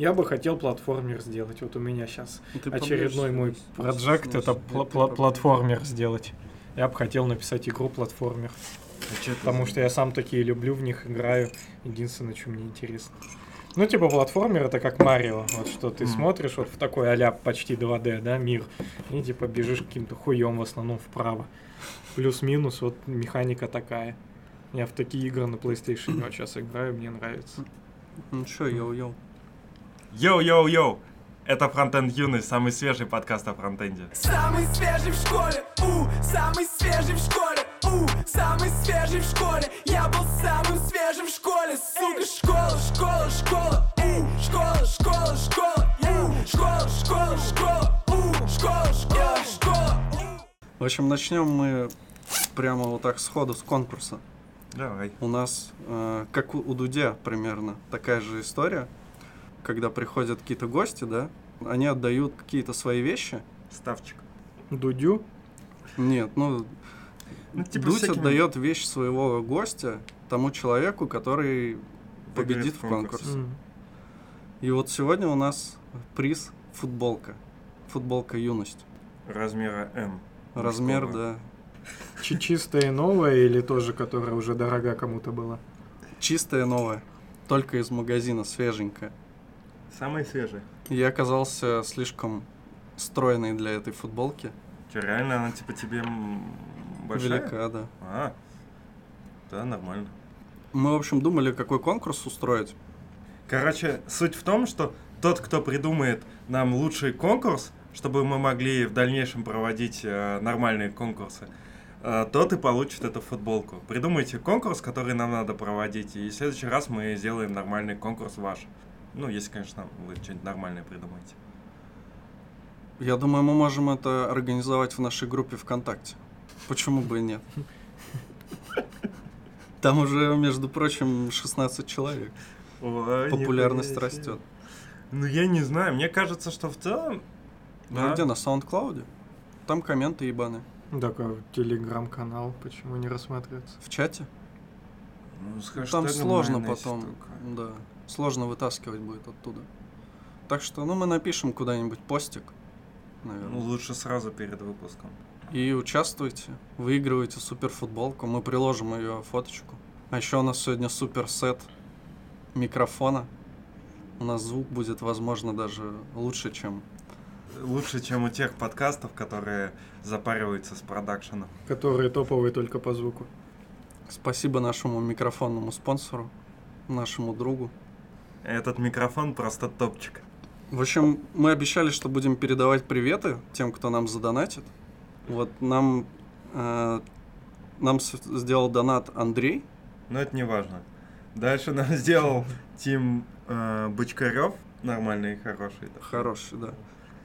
Я бы хотел платформер сделать. Вот у меня сейчас Ну, ты очередной мой становись. проект это пла- поближе. платформер сделать. Я бы хотел написать игру платформер. А это Потому что я сам такие люблю, в них играю. Единственное, что мне интересно. Ну, типа, платформер это как Марио. Вот что ты Мгм. смотришь вот в такой а почти 2D, да, мир. И типа бежишь каким-то хуем в основном вправо. Плюс-минус, вот механика такая. Я в такие игры на PlayStation вот сейчас играю, мне нравится. Ну чё, йоу-йоу. Йоу-йоу-йоу! Это Фронтенд Юность, самый свежий подкаст о фронтенде. Самый свежий в школе, у, самый свежий в школе, у, самый свежий в школе. Я был самым свежим в школе, сука, школа, школа, школа, у, школа, школа, школа, у, школа, школа, школа, у, школа, школа, школа. В общем, начнем мы прямо вот так сходу с конкурса. Давай. У нас, э, как у, у Дудя примерно, такая же история, когда приходят какие-то гости, да, они отдают какие-то свои вещи. Ставчик. Дудю? Нет, ну, Ну, типа Дудь всякими- отдает вещь своего гостя тому человеку, который победит в конкурсе. М. И вот сегодня у нас приз футболка. Футболка юность. Размера М. Размер, Мужского. да. Чи- Чистая новая или тоже, которая уже дорога кому-то была? Чистая новая. Только из магазина, свеженькая. Самый свежий. Я оказался слишком стройный для этой футболки. Че, реально она типа тебе большая? Велика, да. А, да, нормально. Мы, в общем, думали, какой конкурс устроить. Короче, суть в том, что тот, кто придумает нам лучший конкурс, чтобы мы могли в дальнейшем проводить э, нормальные конкурсы, э, тот и получит эту футболку. Придумайте конкурс, который нам надо проводить, и в следующий раз мы сделаем нормальный конкурс ваш. Ну, если, конечно, вы что-нибудь нормальное придумаете. Я думаю, мы можем это организовать в нашей группе ВКонтакте. Почему бы и нет? Там уже, между прочим, 16 человек. Ой, Популярность растет. Ну, я не знаю, мне кажется, что в целом... Ну а где, на SoundCloud? Там комменты ебаные. Такой телеграм-канал, почему не рассматривается? В чате? Ну, с Там сложно потом. штука. Да. Сложно вытаскивать будет оттуда. Так что, ну, мы напишем куда-нибудь постик, Ну, наверное. лучше сразу перед выпуском. И участвуйте, выигрывайте супер футболку. Мы приложим ее фоточку. А еще у нас сегодня супер сет микрофона. У нас звук будет, возможно, даже лучше, чем... Лучше, чем у тех подкастов, которые запариваются с продакшеном. Которые топовые только по звуку. Спасибо нашему микрофонному спонсору, нашему другу. Этот микрофон просто топчик. В общем, мы обещали, что будем передавать приветы тем, кто нам задонатит. Вот нам, э, нам сделал донат Андрей. Но это не важно. Дальше нам сделал Тим э, Бочкарев. Нормальный хороший. такой. Хороший, да.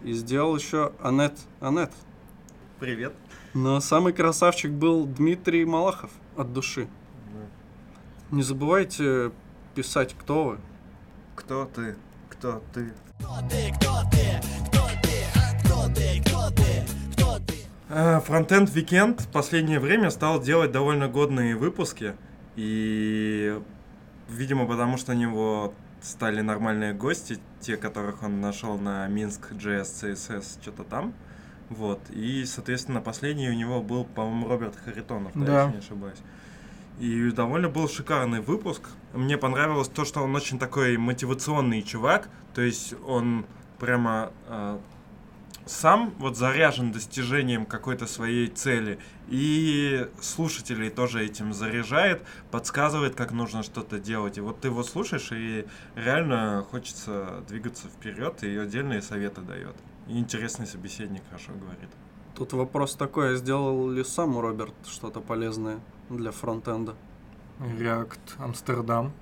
И сделал еще Анет. Анет. Привет. Но самый красавчик был Дмитрий Малахов от души. Не забывайте писать, кто вы. Кто ты? Кто ты? Э, Фронтенд Weekend в последнее время стал делать довольно годные выпуски. И, видимо, потому что у него стали нормальные гости, те, которых он нашел на Минск JS CSS, что-то там. Вот. И, соответственно, последний у него был, по-моему, Роберт Харитонов, да, Да. если не ошибаюсь. И довольно был шикарный выпуск. Мне понравилось то, что он очень такой мотивационный чувак. То есть он прямо э, сам вот заряжен достижением какой-то своей цели. И слушателей тоже этим заряжает, подсказывает, как нужно что-то делать. И вот ты его слушаешь, и реально хочется двигаться вперед, и отдельные советы дает. И интересный собеседник хорошо говорит. Тут вопрос такой, а сделал ли сам Роберт что-то полезное для фронтенда? React Амстердам.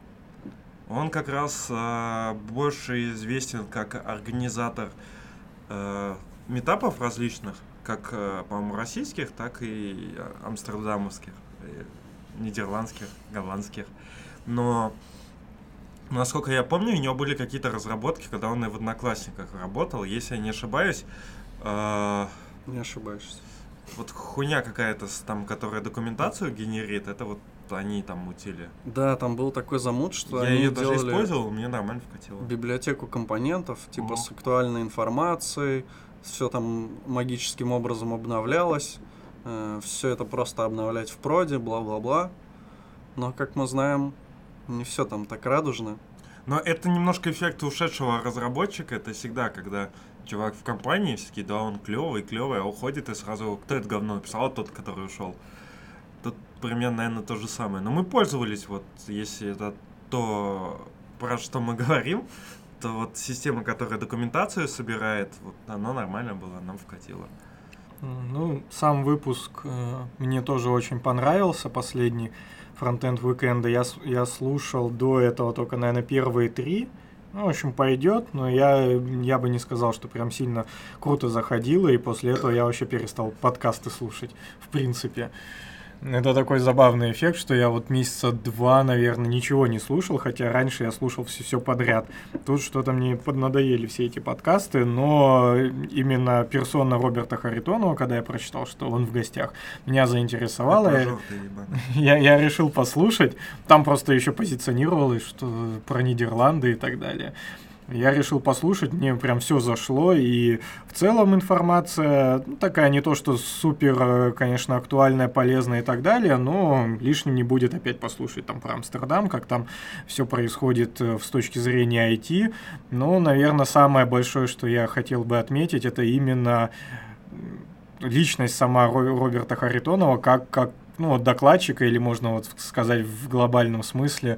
Он как раз э, больше известен как организатор э, метапов различных, как, э, по-моему, российских, так и амстердамовских, э, нидерландских, голландских. Но, насколько я помню, у него были какие-то разработки, когда он и в Одноклассниках работал. Если я не ошибаюсь, э, Не ошибаешься. вот хуйня какая-то, там, которая документацию генерит, это вот они там мутили. Да, там был такой замут, что Я они ее даже использовал, мне нормально вкатило. библиотеку компонентов, типа Мгм. с актуальной информацией, все там магическим образом обновлялось, все это просто обновлять в проде, бла-бла-бла. Но, как мы знаем, не все там так радужно. Но это немножко эффект ушедшего разработчика. Это всегда, когда чувак в компании, все таки да, он клевый, клевый, а уходит и сразу, кто это говно написал, тот, который ушел. Тут примерно, наверное, то же самое. Но мы пользовались, вот, если это то, про что мы говорим, то вот система, которая документацию собирает, вот она нормально была, нам вкатила. Ну, сам выпуск э, мне тоже очень понравился, последний фронтенд уикенда. Я, я слушал до этого только, наверное, первые три. Ну, в общем, пойдет, но я, я бы не сказал, что прям сильно круто заходило, и после этого я вообще перестал подкасты слушать, в принципе. Это такой забавный эффект, что я вот месяца два, наверное, ничего не слушал, хотя раньше я слушал все, подряд. Тут что-то мне поднадоели все эти подкасты, но именно персона Роберта Харитонова, когда я прочитал, что он в гостях, меня заинтересовало. Я- я, я решил послушать. Там просто еще позиционировалось, что про Нидерланды и так далее. Я решил послушать, мне прям все зашло, и в целом информация ну, такая не то, что супер, э, конечно, актуальная, полезная и так далее, но лишним не будет опять послушать там про Амстердам, как там все происходит э, с точки зрения IT. Но, наверное, самое большое, что я хотел бы отметить, это именно личность сама Ро- Роберта Харитонова как, как ну, вот докладчика, или можно вот сказать в глобальном смысле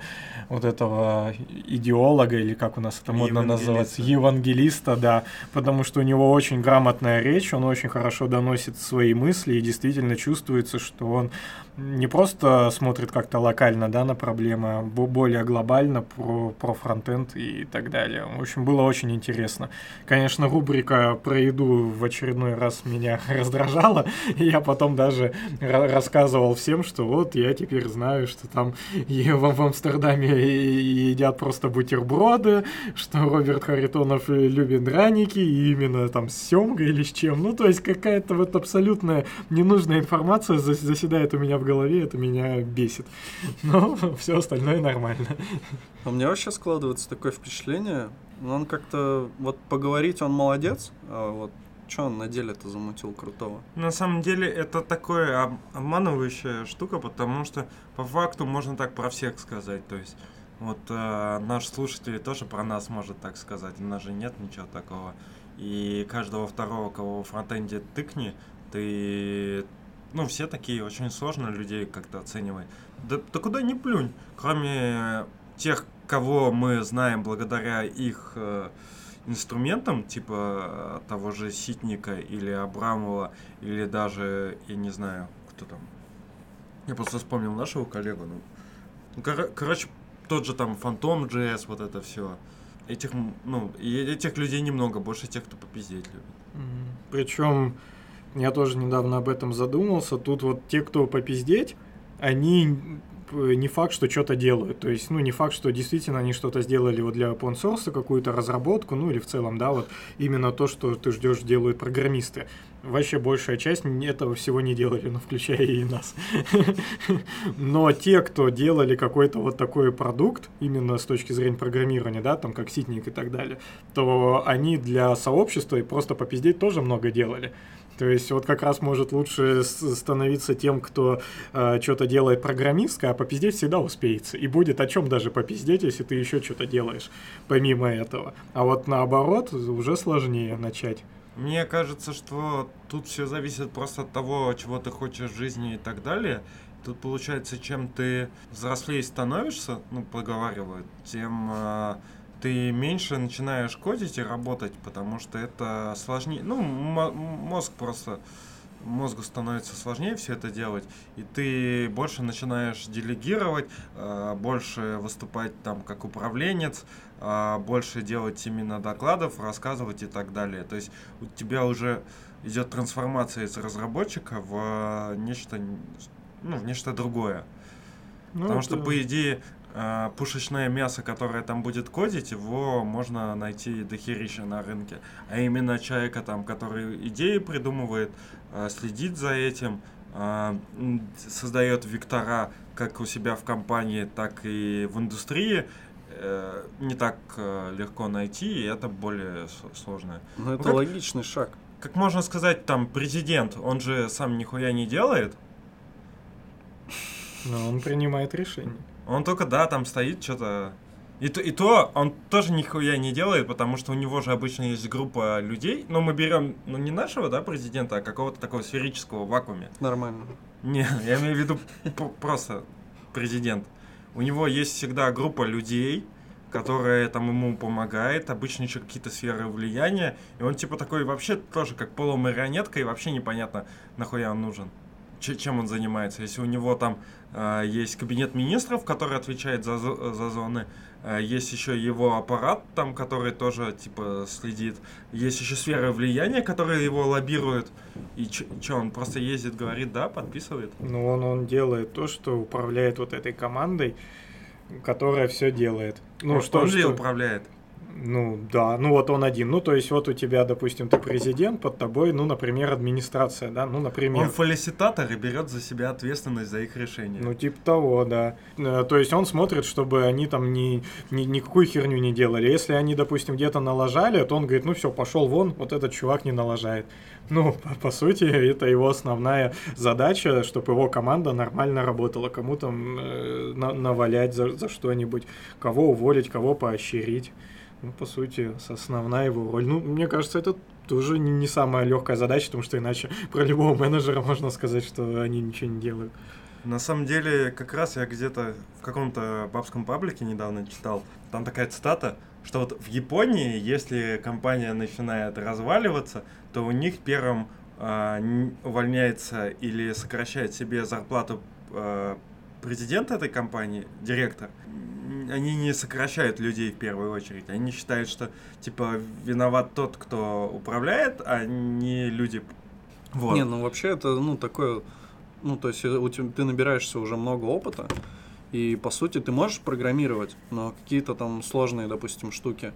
вот этого идеолога, или как у нас это модно Евангелиста. называется, евангелиста, да, потому что у него очень грамотная речь, он очень хорошо доносит свои мысли, и действительно чувствуется, что он не просто смотрит как-то локально, да, на проблемы, а бо- более глобально про, про фронтенд и так далее. В общем, было очень интересно. Конечно, рубрика про еду в очередной раз меня раздражала, и я потом даже ра- рассказывал всем, что вот я теперь знаю, что там и в, в Амстердаме едят просто бутерброды, что Роберт Харитонов любит драники, и именно там с семгой или с чем. Ну, то есть какая-то вот абсолютная ненужная информация зас- заседает у меня в голове, это меня бесит. Но все остальное нормально. А у меня вообще складывается такое впечатление, ну, он как-то, вот поговорить он молодец, а вот что он на деле-то замутил крутого? На самом деле это такое об- обманывающая штука, потому что по факту можно так про всех сказать. То есть вот э, наш слушатель тоже про нас может так сказать. У нас же нет ничего такого. И каждого второго, кого в фронтенде тыкни, ты... Ну, все такие, очень сложно людей как-то оценивать. Да, да куда ни плюнь, кроме тех, кого мы знаем благодаря их э, инструментам, типа э, того же Ситника или Абрамова, или даже, я не знаю, кто там. Я просто вспомнил нашего коллегу. Ну, кор- короче, тот же там Фантом JS, вот это все. Этих, ну, и этих людей немного, больше тех, кто попиздеть любит. Причем я тоже недавно об этом задумался. Тут вот те, кто попиздеть, они п- не факт, что что-то делают. То есть, ну, не факт, что действительно они что-то сделали вот для open source, какую-то разработку, ну, или в целом, да, вот именно то, что ты ждешь, делают программисты. Вообще большая часть этого всего не делали, ну, включая и нас. Но те, кто делали какой-то вот такой продукт, именно с точки зрения программирования, да, там, как Ситник и так далее, то они для сообщества и просто попиздеть тоже много делали. То есть вот как раз может лучше становиться тем, кто что-то делает программистское, а попиздеть всегда успеется. И будет о чем даже попиздеть, если ты еще что-то делаешь помимо этого. А вот наоборот, уже сложнее начать. Мне кажется, что тут все зависит просто от того, чего ты хочешь в жизни и так далее. Тут получается, чем ты взрослее становишься, ну, поговаривают, тем э, ты меньше начинаешь кодить и работать, потому что это сложнее. Ну, мо- мозг просто мозгу становится сложнее все это делать, и ты больше начинаешь делегировать, э, больше выступать там как управленец, а, больше делать именно докладов, рассказывать и так далее. То есть у тебя уже идет трансформация из разработчика в э, нечто, ну, в нечто другое. Ну, Потому что, это- по идее, э, пушечное мясо, которое там будет кодить, его можно найти дохерища на рынке. А именно человека там, который идеи придумывает, э, следит за этим, м, создает вектора как у себя в компании, так и в индустрии, э, не так э, легко найти, и это более с- сложно. Ну, это как- логичный шаг. Как можно сказать, там президент, он же сам нихуя не делает, Но он принимает решение. Он только, да, там стоит, что-то... И то, и то он тоже нихуя не делает, потому что у него же обычно есть группа людей. Но мы берем, ну, не нашего, да, президента, а какого-то такого сферического в вакууме. Нормально. Не, я имею в виду просто президент. У него есть всегда группа людей, которая там ему помогает, обычно еще какие-то сферы влияния, и он типа такой вообще тоже как полумарионетка, и вообще непонятно, нахуя он нужен, чем он занимается. Если у него там э, есть кабинет министров, который отвечает за, за зоны, э, есть еще его аппарат там, который тоже типа следит, есть еще сфера влияния, которая его лоббирует, и что, он просто ездит, говорит, да, подписывает. Но он, он делает то, что управляет вот этой командой, которая все делает. Ну, он, что, он что- управляет? Ну, да, ну вот он один. Ну, то есть вот у тебя, допустим, ты президент, под тобой, ну, например, администрация, да, ну, например. Он фалиситатор и берет за себя ответственность за их решение. Ну, типа того, да. Э, То есть он смотрит, чтобы они там ни, ни, никакую херню не делали. Если они, допустим, где-то налажали, то он говорит, ну все, пошел вон, вот этот чувак не налажает. Ну, по, по сути, это его основная задача, чтобы его команда нормально работала. Кому там э, на- навалять за, за что-нибудь, кого уволить, кого поощрить. Ну, по сути, основная его роль. Ну, мне кажется, это тоже не, самая легкая задача, потому что иначе про любого менеджера можно сказать, что они ничего не делают. На самом деле, как раз я где-то в каком-то бабском паблике недавно читал, там такая цитата, что вот в Японии, если компания начинает разваливаться, то у них первым н- увольняется или сокращает себе зарплату а, президент этой компании, директор. Они не сокращают людей в первую очередь. Они считают, что типа виноват тот, кто управляет, а не люди. Вот. Не, ну вообще это, ну, такое, ну, то есть э, у тебя, ты набираешься уже много опыта, и, по сути, ты можешь программировать, но какие-то там сложные, допустим, штуки,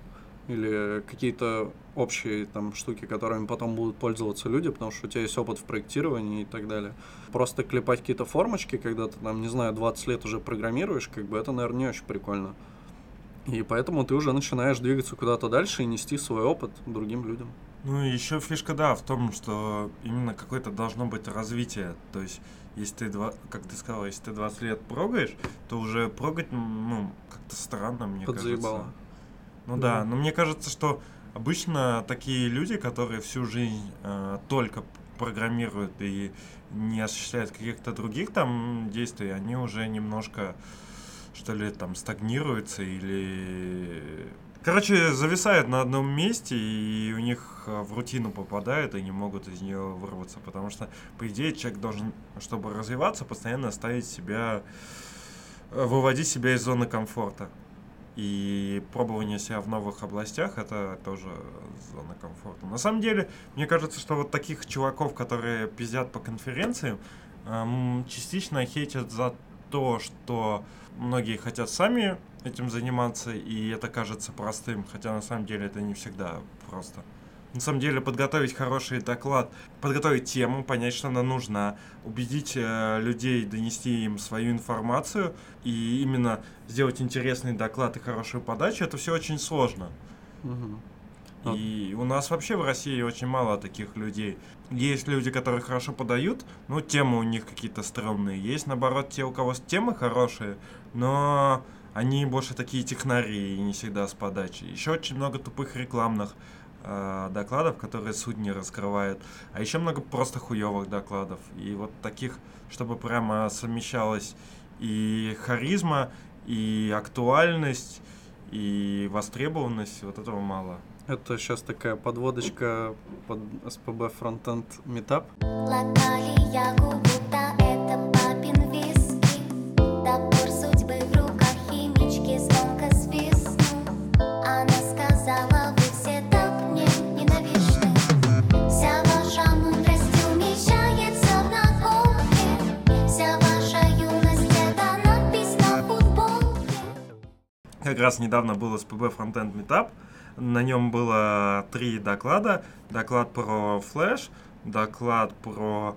или какие-то общие там штуки, которыми потом будут пользоваться люди, потому что у тебя есть опыт в проектировании и так далее. Просто клепать какие-то формочки, когда ты там, не знаю, 20 лет уже программируешь, как бы это, наверное, не очень прикольно. И поэтому ты уже начинаешь двигаться куда-то дальше и нести свой опыт другим людям. Ну, еще фишка, да, в том, что именно какое-то должно быть развитие. То есть, если ты, два, как ты сказал, если ты 20 лет прогаешь, то уже прогать, ну, как-то странно, мне Подзаебало. кажется. Ну да, но мне кажется, что обычно такие люди, которые всю жизнь э, только программируют и не осуществляют каких-то других там действий, они уже немножко, что ли, там стагнируются или... Короче, зависают на одном месте, и у них э, в рутину попадают, и не могут из нее вырваться, потому что, по идее, человек должен, чтобы развиваться, постоянно ставить себя, э, выводить себя из зоны комфорта. И пробование себя в новых областях это тоже зона комфорта. На самом деле, мне кажется, что вот таких чуваков, которые пиздят по конференциям, эм, частично хейтят за то, что многие хотят сами этим заниматься, и это кажется простым, хотя на самом деле это не всегда просто. На самом деле подготовить хороший доклад, подготовить тему, понять, что она нужна, убедить э, людей донести им свою информацию и именно сделать интересный доклад и хорошую подачу, это все очень сложно. А- И у нас вообще в России очень мало таких людей. Есть люди, которые хорошо подают, но темы у них какие-то стрёмные. Есть, наоборот, те, у кого темы хорошие, но они больше такие технари и не всегда с подачи. Еще очень много тупых рекламных э, докладов, которые суть не раскрывают. А еще много просто хуевых докладов. И вот таких, чтобы прямо совмещалась и харизма, и актуальность, и востребованность, вот этого мало. Это сейчас такая подводочка под СПБ Frontend Meetup. Ягу, будто это раз недавно был СПБ Frontend Meetup. На нем было три доклада. Доклад про Flash, доклад про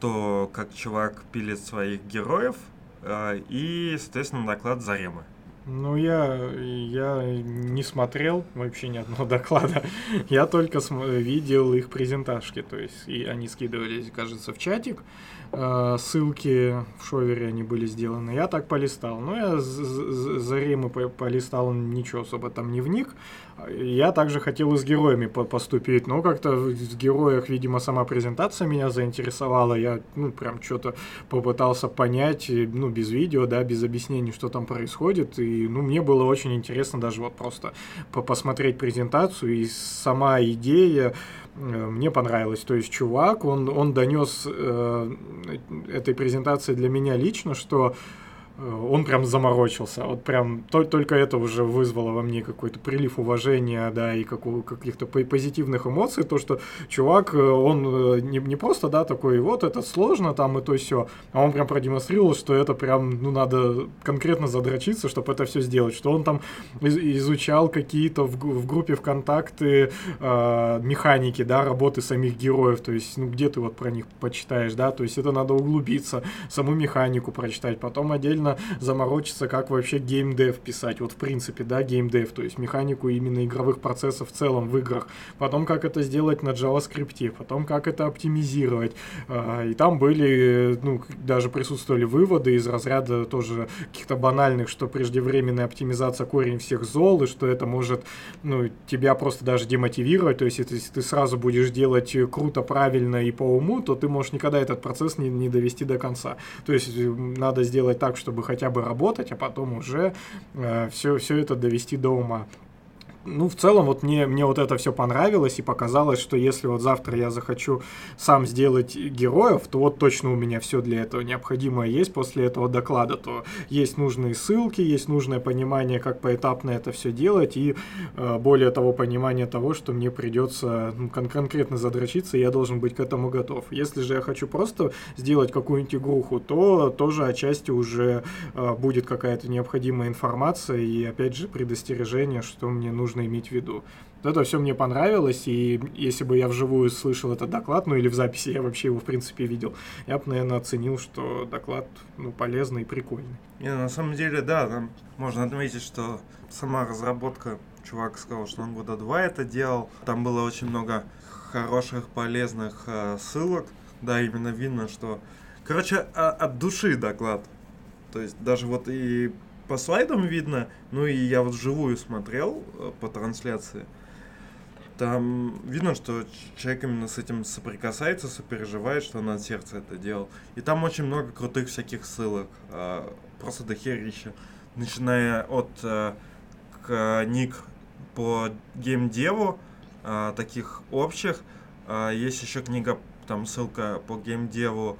то, как чувак пилит своих героев, э, и, соответственно, доклад Заремы. Ну, я, я не смотрел вообще ни одного доклада. Я только видел их презентажки. То есть, и они скидывались, кажется, в чатик. Э, ссылки в шовере они были сделаны. Я так полистал. Но я за Римы полистал, ничего особо там не вник. Я также хотел и с героями по поступить, но как-то в героях, видимо, сама презентация меня заинтересовала. Я, ну, прям что-то попытался понять, ну, без видео, да, без объяснений, что там происходит. И, ну, мне было очень интересно даже вот просто посмотреть презентацию. И сама идея э, мне понравилась. То есть чувак, он, он донес э, этой презентации для меня лично, что он прям заморочился. Вот прям то, только это уже вызвало во мне какой-то прилив уважения, да, и каких-то позитивных эмоций, то, что чувак, э, он э, не, не просто, да, такой, вот это сложно там и то все, а он прям продемонстрировал, что это прям, ну, надо конкретно задрочиться, чтобы это все сделать, что он там из, изучал какие-то в, в группе ВКонтакте э, механики, да, работы самих героев, то есть, ну, где ты вот про них почитаешь, да, то есть это надо углубиться, саму механику прочитать, потом отдельно нужно заморочиться, как вообще геймдев писать. Вот в принципе, да, геймдев, то есть механику именно игровых процессов в целом в играх. Потом, как это сделать на JavaScript, потом, как это оптимизировать. А, и там были, ну, даже присутствовали выводы из разряда тоже каких-то банальных, что преждевременная оптимизация корень всех зол, и что это может, ну, тебя просто даже демотивировать. То есть, если ты сразу будешь делать круто, правильно и по уму, то ты можешь никогда этот процесс не, не довести до конца. То есть, надо сделать так, чтобы чтобы хотя бы работать, а потом уже э, все, все это довести до ума ну, в целом, вот мне, мне вот это все понравилось и показалось, что если вот завтра я захочу сам сделать героев, то вот точно у меня все для этого необходимое есть после этого доклада, то есть нужные ссылки, есть нужное понимание, как поэтапно это все делать, и э, более того, понимание того, что мне придется ну, кон- конкретно задрочиться, и я должен быть к этому готов. Если же я хочу просто сделать какую-нибудь игруху, то тоже отчасти уже э, будет какая-то необходимая информация, и опять же предостережение, что мне нужно нужно иметь в виду. Вот это все мне понравилось, и если бы я вживую слышал этот доклад, ну или в записи я вообще его в принципе видел, я бы, наверное, оценил, что доклад ну, полезный и прикольный. Не, на самом деле, да, там можно отметить, что сама разработка, чувак сказал, что он года два это делал, там было очень много хороших, полезных э, ссылок, да, именно видно, что, короче, а, от души доклад, то есть даже вот и по слайдам видно, ну и я вот вживую смотрел э, по трансляции. Там видно, что человек именно с этим соприкасается, сопереживает, что он от сердца это делал. И там очень много крутых всяких ссылок, э, просто до херища. Начиная от э, ник по геймдеву, таких общих. Есть еще книга, там ссылка по геймдеву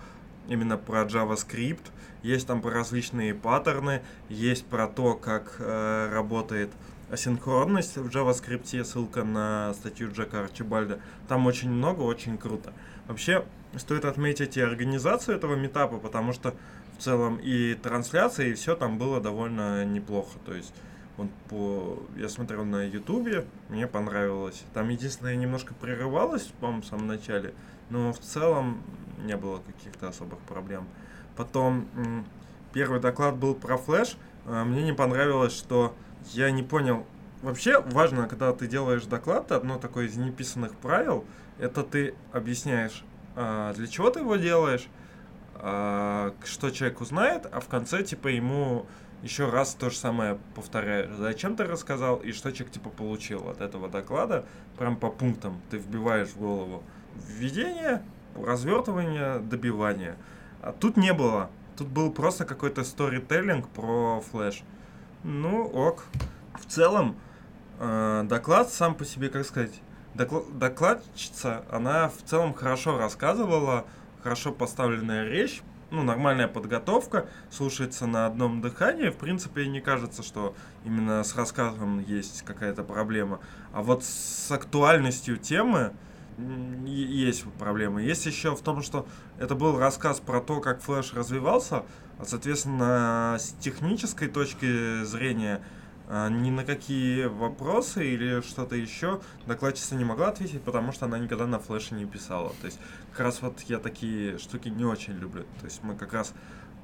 именно про JavaScript есть там про различные паттерны, есть про то, как э, работает асинхронность в JavaScript, ссылка на статью Джека Арчибальда. Там очень много, очень круто. Вообще, стоит отметить и организацию этого метапа, потому что в целом и трансляция, и все там было довольно неплохо. То есть, вот по... я смотрел на Ютубе, мне понравилось. Там единственное, немножко прерывалось, по-моему, в самом начале, но в целом не было каких-то особых проблем. Потом первый доклад был про флеш. А, мне не понравилось, что я не понял. Вообще важно, когда ты делаешь доклад, одно такое из неписанных правил, это ты объясняешь, а, для чего ты его делаешь, а, что человек узнает, а в конце типа ему еще раз то же самое повторяешь. Зачем ты рассказал и что человек типа получил от этого доклада, прям по пунктам ты вбиваешь в голову введение, развертывание, добивание. А тут не было. Тут был просто какой-то сторителлинг про флеш. Ну, ок. В целом, э, доклад сам по себе, как сказать, докл- докладчица, она в целом хорошо рассказывала, хорошо поставленная речь, ну, нормальная подготовка, слушается на одном дыхании. В принципе, не кажется, что именно с рассказом есть какая-то проблема. А вот с актуальностью темы, есть проблемы. Есть еще в том, что это был рассказ про то, как флеш развивался, а, соответственно, с технической точки зрения а, ни на какие вопросы или что-то еще докладчица не могла ответить, потому что она никогда на флеше не писала. То есть как раз вот я такие штуки не очень люблю. То есть мы как раз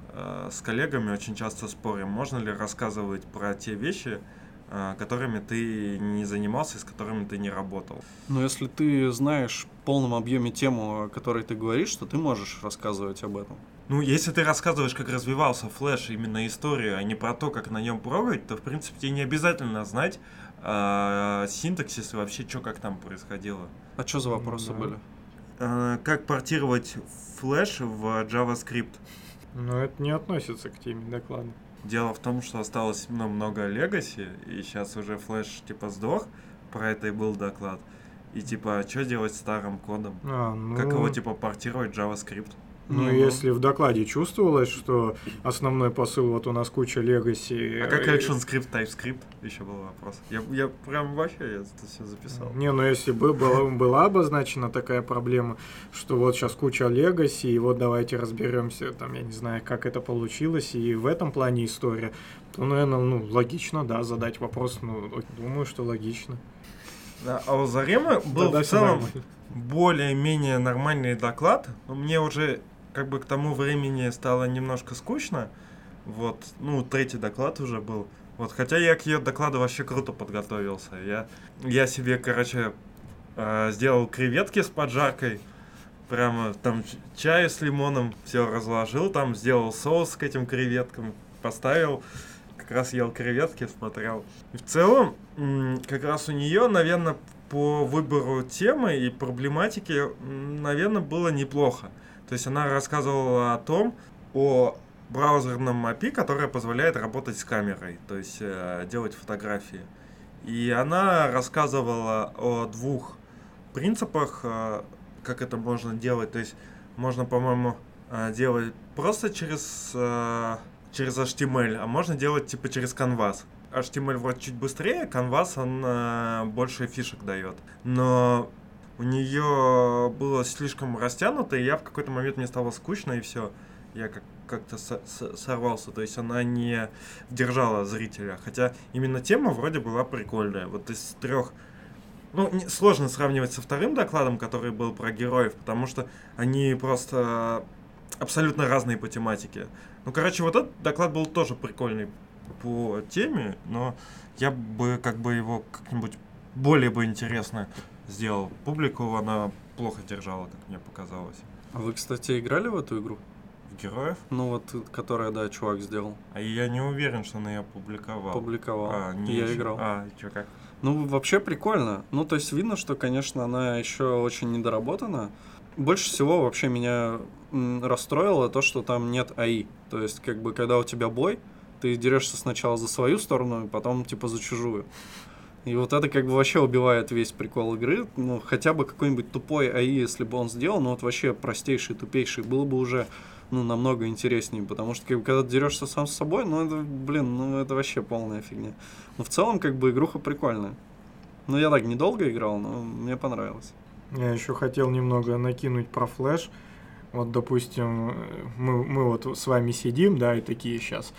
э, с коллегами очень часто спорим, можно ли рассказывать про те вещи, которыми ты не занимался и с которыми ты не работал. Но если ты знаешь в полном объеме тему, о которой ты говоришь, то ты можешь рассказывать об этом. Ну, если ты рассказываешь, как развивался флеш, именно историю, а не про то, как на нем прогать, то, в принципе, тебе не обязательно знать э, синтаксис и вообще, что как там происходило. А что за вопросы Да. были? Э, как портировать флеш в JavaScript? Но это не относится к теме доклада. Дело в том, что осталось ну, много легаси, и сейчас уже флеш типа сдох, про это и был доклад. И типа, что делать старым кодом? А, ну, Как его типа портировать JavaScript? Ну, Ну, если в докладе чувствовалось, что основной посыл, вот у нас куча легаси. А как э, ActionScript, TypeScript? Еще был вопрос. Я, я прям вообще я это все записал. Не, ну если бы была, была обозначена такая проблема, что вот сейчас куча легаси, и вот давайте разберемся, там, я не знаю, как это получилось, и в этом плане история, то, наверное, ну, логично, да, задать вопрос, ну, думаю, что логично. Да, а у Заремы был Тогда в целом более-менее нормальный доклад, но мне уже как бы к тому времени стало немножко скучно. Вот, ну, третий доклад уже был. Вот, хотя я к ее докладу вообще круто подготовился. Я, я себе, короче, э, сделал креветки с поджаркой. Прямо там чай с лимоном все разложил, там сделал соус к этим креветкам, поставил. Как раз ел креветки, смотрел. В целом, как раз у нее, наверное, по выбору темы и проблематики, наверное, было неплохо. То есть она рассказывала о том, о браузерном API, которое позволяет работать с камерой, то есть э, делать фотографии. И она рассказывала о двух принципах, э, как это можно делать. То есть можно, по-моему, э, делать просто через, э, через HTML, а можно делать типа через Canvas. HTML вроде чуть быстрее, Canvas он э, больше фишек дает. Но у нее было слишком растянуто, и я в какой-то момент мне стало скучно, и все. Я как- как-то со- со- сорвался. То есть она не держала зрителя. Хотя именно тема вроде была прикольная. Вот из трех ну, не- сложно сравнивать со вторым докладом, который был про героев, потому что они просто абсолютно разные по тематике. Ну, короче, вот этот доклад был тоже прикольный по теме, но я бы как бы его как-нибудь более бы интересно сделал. Публику она плохо держала, как мне показалось. А вы, кстати, играли в эту игру? В героев? Ну вот, которая, да, чувак сделал, А я не уверен, что он ее публиковал. публиковал. А, не Я еще. играл. А, чё, как? Ну, вообще прикольно. Ну, то есть видно, что, конечно, она еще очень недоработана. Больше всего вообще меня расстроило то, что там нет АИ. То есть, как бы, когда у тебя бой, ты дерешься сначала за свою сторону, и потом, типа, за чужую. И вот это как бы вообще убивает весь прикол игры. Ну, хотя бы какой-нибудь тупой АИ, если бы он сделал, ну вот вообще простейший, тупейший, было бы уже ну, намного интереснее, потому что как бы, когда ты дерешься сам с собой, ну это, блин, ну это вообще полная фигня. Но в целом, как бы, игруха прикольная. Ну, я так недолго играл, но мне понравилось. Я еще хотел немного накинуть про флеш. Вот, допустим, мы, мы вот с вами сидим, да, и такие сейчас.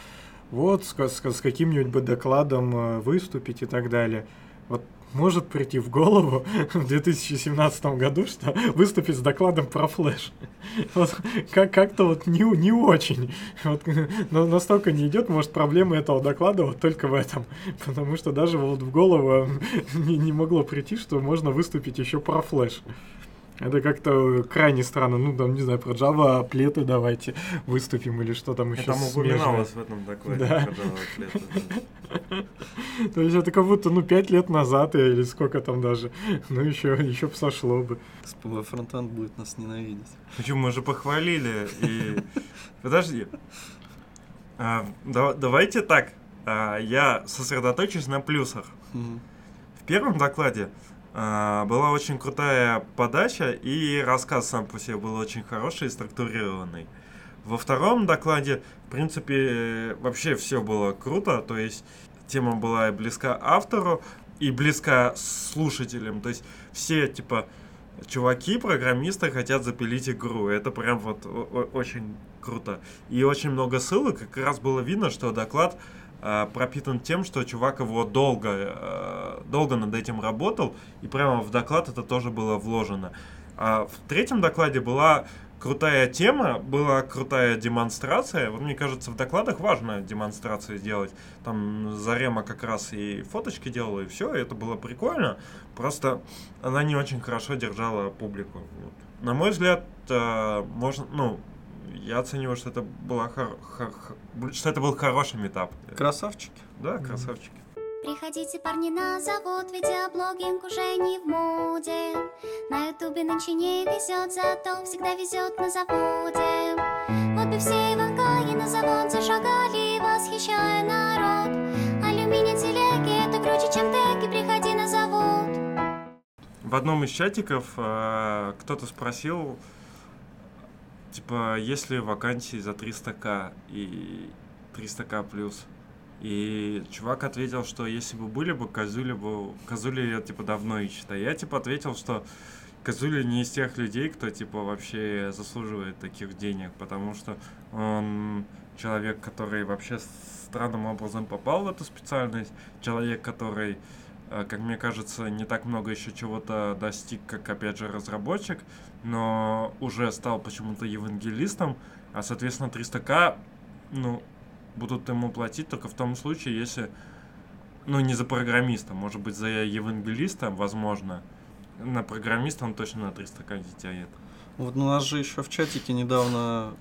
Вот с, с с каким-нибудь бы докладом э, выступить и так далее. Вот может прийти в голову в 2017 году, что выступить с докладом про флеш. Вот как- как-то вот не, не очень. Вот, но настолько не идет, может, проблема этого доклада вот только в этом. Потому что даже вот в голову не, не могло прийти, что можно выступить еще про флеш. Это как-то крайне странно. Ну, там, не знаю, про Java плеты давайте выступим или что там еще Это там упоминалось в этом докладе. Да. про Java Plate. То есть это как будто, ну, пять лет назад или сколько там даже. Ну, еще, еще бы сошло бы. СПБ фронтенд будет нас ненавидеть. Почему мы же похвалили и... Подожди. А, да- давайте так. А, я сосредоточусь на плюсах. В первом докладе была очень крутая подача, и рассказ сам по себе был очень хороший и структурированный. Во втором докладе, в принципе, вообще все было круто, то есть тема была и близка автору, и близка слушателям, то есть все, типа, чуваки, программисты хотят запилить игру, это прям вот очень круто. И очень много ссылок, как раз было видно, что доклад э, пропитан тем, что чувак его долго, э, долго над этим работал, и прямо в доклад это тоже было вложено. А в третьем докладе была крутая тема, была крутая демонстрация. Вот мне кажется, в докладах важно демонстрации делать. Там Зарема как раз и фоточки делала, и все, это было прикольно. Просто она не очень хорошо держала публику. Вот. На мой взгляд, э, можно, ну, я оцениваю, что это была хор- хор- хор- что это был хороший метап. Красавчики. Да, красавчики. Приходите, парни, на завод, видеоблогинг уже не в моде. На ютубе нынче не везет, зато всегда везет на заводе. Вот бы все Иванкаи на завод зашагали, восхищая народ. Алюминий телеги, это круче, чем теки, приходи на завод. В одном из чатиков э, кто-то спросил, типа, есть ли вакансии за 300к и 300к плюс. И чувак ответил, что если бы были бы, Козули бы... Козули я, типа, давно ищет. А я, типа, ответил, что Козули не из тех людей, кто, типа, вообще заслуживает таких денег, потому что он человек, который вообще странным образом попал в эту специальность, человек, который как мне кажется, не так много еще чего-то достиг, как, опять же, разработчик, но уже стал почему-то евангелистом, а, соответственно, 300к, ну, будут ему платить только в том случае, если, ну, не за программиста, может быть, за евангелиста, возможно, на программиста он точно на 300к не тянет. Вот у нас же еще в чатике недавно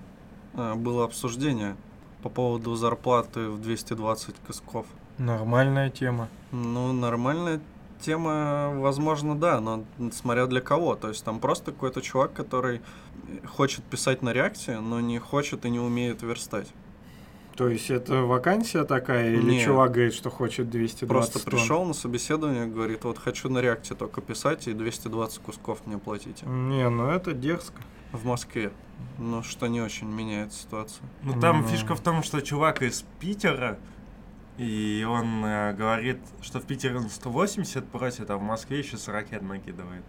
э, было обсуждение по поводу зарплаты в 220 кусков. Нормальная тема. Ну, нормальная тема, возможно, да, но смотря для кого. То есть там просто какой-то чувак, который хочет писать на реакции, но не хочет и не умеет верстать. То есть это вакансия такая, или чувак говорит, что хочет 220 Просто тонн? пришел на собеседование, говорит, вот хочу на реакте только писать и 220 кусков мне платите. Не, ну это дерзко. В Москве. Ну, что не очень меняет ситуацию. Ну, там Ну. фишка в том, что чувак из Питера, и он э, говорит, что в Питере он 180 просит, а в Москве еще 40 накидывает.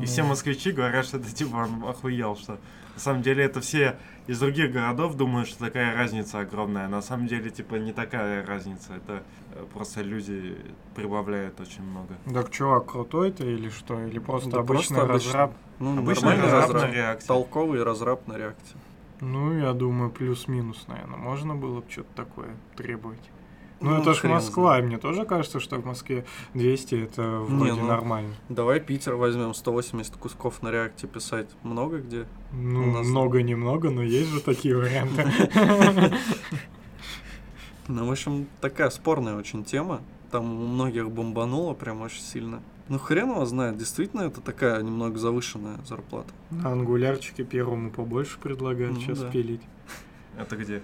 И все москвичи говорят, что это типа он охуел, что на самом деле это все из других городов думают, что такая разница огромная. На самом деле, типа, не такая разница. Это э, просто люди прибавляют очень много. Так чувак крутой-то или что? Или просто Да обычный просто разраб? Ну, Обычный разраб разраб. на реакте. Толковый разраб на реакте. Ну, я думаю, плюс-минус, наверное. Можно было бы что-то такое требовать. Ну, Ну, это ж Москва, и мне тоже кажется, что в Москве 200 это вроде ну, нормально. Давай Питер возьмем 180 кусков на реакте писать. Много где? Ну, у нас- много-немного, но есть же такие варианты. Ну, в общем, такая спорная очень тема. Там у многих бомбануло прям очень сильно. Ну, хрен его знает, действительно, это такая немного завышенная зарплата. На ангулярчике первому побольше предлагают Ну, сейчас да. пилить. Это где?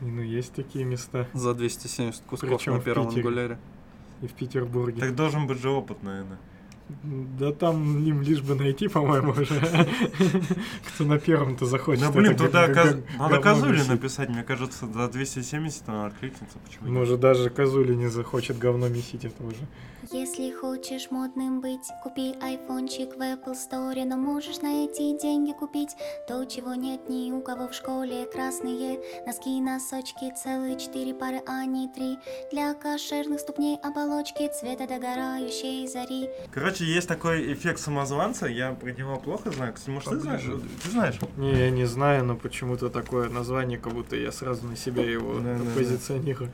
И, ну, есть такие места. За 270 кусков Причём на первом ангуляре. И в Петербурге. Так должен быть же опыт, наверное. Да там им лишь бы найти, по-моему, уже. Кто на первом-то захочет. Да блин, туда надо Козули написать, мне кажется, за 270 она откликнется. Почему? Может, даже Козули не захочет говно месить это уже. Если хочешь модным быть, купи айфончик в Apple Store, но можешь на эти деньги купить то, чего нет ни у кого в школе. Красные носки, носочки, целые четыре пары, а не три. Для кошерных ступней оболочки цвета догорающей зари. Короче, есть такой эффект самозванца, я про него плохо знаю. Кстати, может, ты знаешь? Ты знаешь? Не, я не знаю, но почему-то такое название, как будто я сразу на себя его Да, да, да. позиционирую.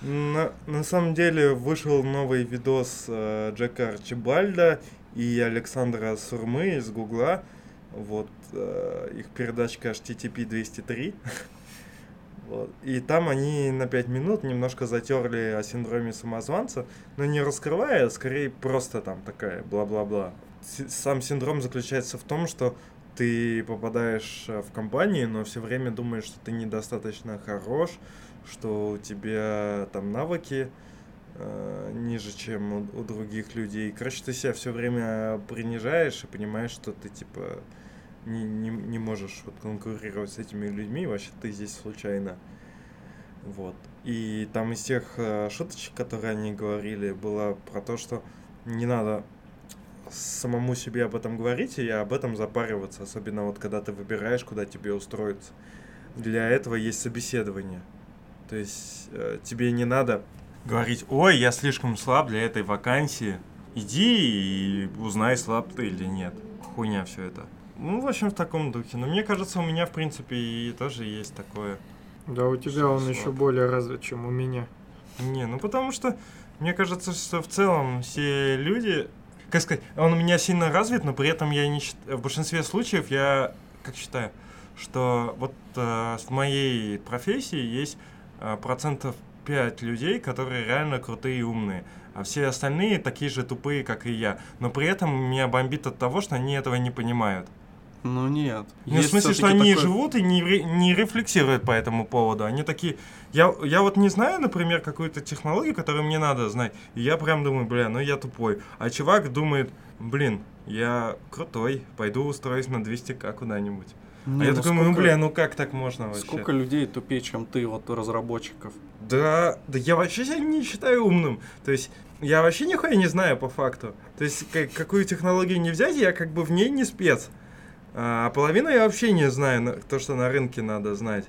На, на самом деле вышел новый видос э, Джека Арчибальда и Александра Сурмы из Гугла. Вот э, их передачка HTTP 203. Вот. И там они на 5 минут немножко затерли о синдроме самозванца, но не раскрывая, а скорее просто там такая бла-бла-бла. Сам синдром заключается в том, что ты попадаешь э, в компанию, но все время думаешь, что ты недостаточно хорош, что у тебя там навыки ниже, чем у, у других людей. Короче, ты себя все время принижаешь и понимаешь, что ты типа не, не, не можешь вот, конкурировать с этими людьми, вообще ты здесь случайно. Вот. И там из тех э, шуточек, которые они говорили, было про то, что не надо самому себе об этом говорить и об этом запариваться, особенно вот когда ты выбираешь, куда тебе устроиться. Для этого есть собеседование. То есть э, тебе не надо говорить, ой, я слишком слаб для этой вакансии. Иди и узнай, слаб ты или нет. Хуйня все это. Ну, в общем, в таком духе. Но мне кажется, у меня, в принципе, и тоже есть такое. Да, у тебя он еще Слаб. более развит, чем у меня. Не, ну потому что мне кажется, что в целом все люди, как сказать, он у меня сильно развит, но при этом я не в большинстве случаев я как считаю, что вот э, в моей профессии есть э, процентов 5 людей, которые реально крутые и умные, а все остальные такие же тупые, как и я. Но при этом меня бомбит от того, что они этого не понимают. Ну нет. Ну, в смысле, что они такой- живут и не, ре- не рефлексируют по этому поводу. Они такие... Я, я вот не знаю, например, какую-то технологию, которую мне надо знать, и я прям думаю, бля, ну я тупой. А чувак думает, блин, я крутой, пойду устроюсь на 200к куда-нибудь. Не, а я ну такой, ну сколько- бля, ну как так можно вообще? Сколько людей тупее, чем ты, вот разработчиков? Да, да я вообще себя не считаю умным. То есть я вообще нихуя не знаю по факту. То есть как- какую технологию не взять, я как бы в ней не спец. А половину я вообще не знаю, на- то, что на рынке надо знать.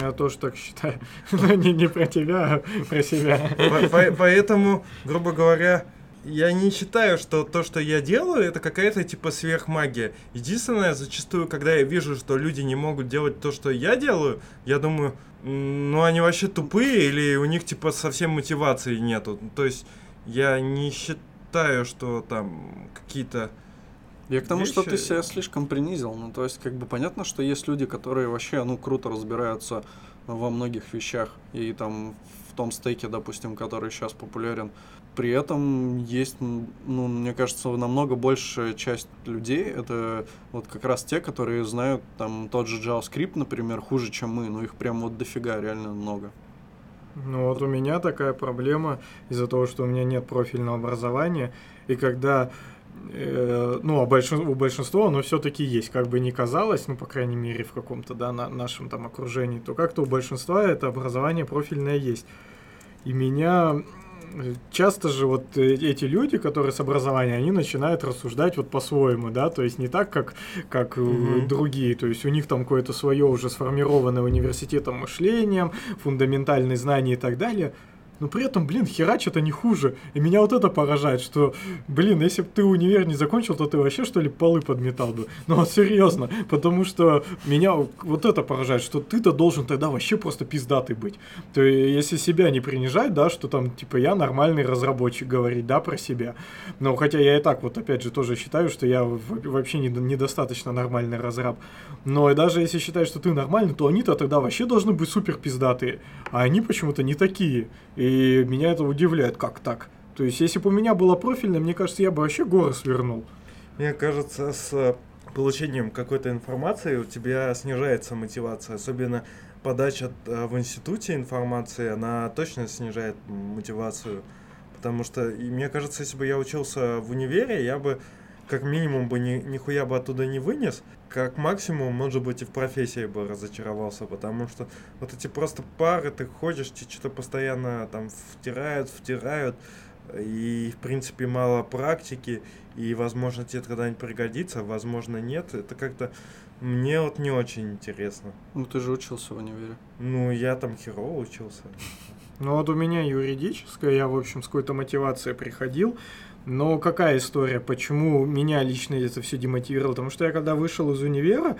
Я тоже так считаю. Но не, не про тебя, а про себя. По- по- Поэтому, грубо говоря, я не считаю, что то, что я делаю, это какая-то типа сверхмагия. Единственное, зачастую, когда я вижу, что люди не могут делать то, что я делаю, я думаю, «М, ну они вообще тупые или у них типа совсем мотивации нету. То есть я не считаю, что там какие-то... Я к тому, что ты Вещи- себя слишком принизил. Ну, то есть, как бы понятно, что есть люди, которые вообще, ну, круто разбираются во многих вещах. И там в том стейке, допустим, который сейчас популярен. При этом есть, ну, мне кажется, намного большая часть людей, это вот как раз те, которые знают там тот же JavaScript, например, хуже, чем мы, но их прям вот дофига, реально много. Ну вот у меня такая проблема из-за того, что у меня нет профильного образования, и когда э, ну, а большин- у большинства оно все-таки есть, как бы ни казалось, ну, по крайней мере, в каком-то, да, на нашем там окружении, то как-то у большинства это образование профильное есть. И меня часто же вот э, эти люди, которые с образованием, они начинают рассуждать вот по-своему, да, то есть не так, как, как Мгм. другие, то есть у них там какое-то свое уже сформированное университетом мышлением, фундаментальные знания и так далее, но при этом, блин, херач это не хуже. И меня вот это поражает, что, блин, если бы ты универ не закончил, то ты вообще, что ли, полы подметал бы. Ну вот серьезно, потому что меня вот это поражает, что ты-то должен тогда вообще просто пиздатый быть. То есть, если себя не принижать, да, что там, типа, я нормальный разработчик говорить, да, про себя. Но хотя я и так вот, опять же, тоже считаю, что я вообще недо- недостаточно нормальный разраб. Но и даже если считать, что ты нормальный, то они-то тогда вообще должны быть супер пиздатые. А они почему-то не такие. И меня это удивляет, как так. То есть, если бы у меня было профильное, мне кажется, я бы вообще горы свернул. Мне кажется, с э, получением какой-то информации у тебя снижается мотивация, особенно подача э, в институте информации, она точно снижает мотивацию, потому что, и мне кажется, если бы я учился в универе, я бы как минимум бы ни, нихуя бы оттуда не вынес, как максимум, может быть, и в профессии бы разочаровался, потому что вот эти просто пары, ты ходишь, тебе что-то постоянно там втирают, втирают, и, в принципе, мало практики, и, возможно, тебе это когда-нибудь пригодится, возможно, нет. Это как-то мне вот не очень интересно. Ну, ты же учился в универе. Ну, я там херово учился. Ну вот у меня юридическое, я, в общем, с какой-то мотивацией приходил. Но какая история, почему меня лично это все демотивировало? Потому что я когда вышел из универа,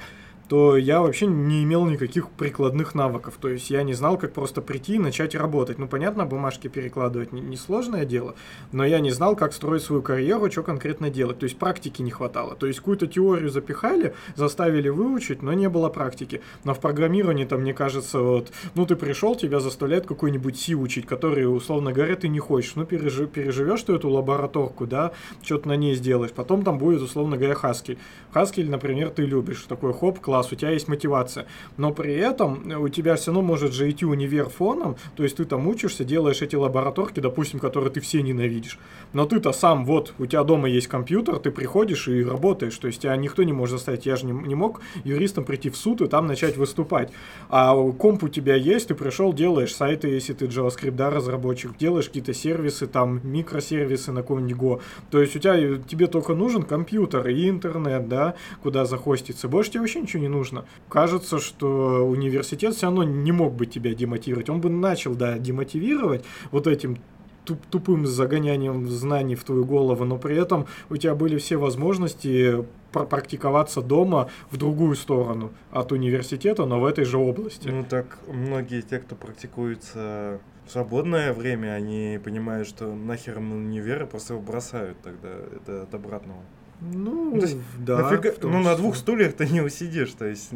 то я вообще не имел никаких прикладных навыков. То есть я не знал, как просто прийти и начать работать. Ну, понятно, бумажки перекладывать не- несложное дело, но я не знал, как строить свою карьеру, что конкретно делать. То есть практики не хватало. То есть какую-то теорию запихали, заставили выучить, но не было практики. Но в программировании там, мне кажется, вот, ну, ты пришел, тебя заставляют какой-нибудь Си учить, который, условно говоря, ты не хочешь. Ну, пережи- переживешь ты эту лабораторку, да, что-то на ней сделаешь. Потом там будет, условно говоря, Haskell. Haskell, например, ты любишь. Такой хоп, класс, у тебя есть мотивация. Но при этом у тебя все равно может же идти универ фоном, то есть ты там учишься, делаешь эти лабораторки, допустим, которые ты все ненавидишь. Но ты-то сам, вот, у тебя дома есть компьютер, ты приходишь и работаешь, то есть тебя никто не может заставить. Я же не, не мог юристом прийти в суд и там начать выступать. А комп у тебя есть, ты пришел, делаешь сайты, если ты JavaScript, да, разработчик, делаешь какие-то сервисы, там, микросервисы на каком-нибудь Go. То есть у тебя, тебе только нужен компьютер и интернет, да, куда захоститься. Больше тебе вообще ничего не не нужно. Кажется, что университет все равно не мог бы тебя демотивировать. Он бы начал, да, демотивировать вот этим туп- тупым загонянием знаний в твою голову, но при этом у тебя были все возможности пр- практиковаться дома в другую сторону от университета, но в этой же области. Ну так многие те, кто практикуется в свободное время, они понимают, что нахер им универ, и просто его бросают тогда. Это от обратного. Ну, То есть да. Нафига- ну, на двух стульях ты не усидишь. То есть,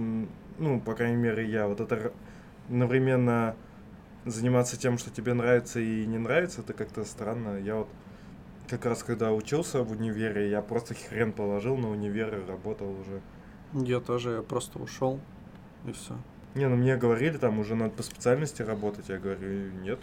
ну, по крайней мере, я вот это одновременно заниматься тем, что тебе нравится и не нравится, это как-то странно. Я вот как раз когда учился в универе, я просто хрен положил на универ и работал уже. Я тоже, я просто ушел, и все. Не, ну мне говорили, там уже надо по специальности работать. Я говорю, нет.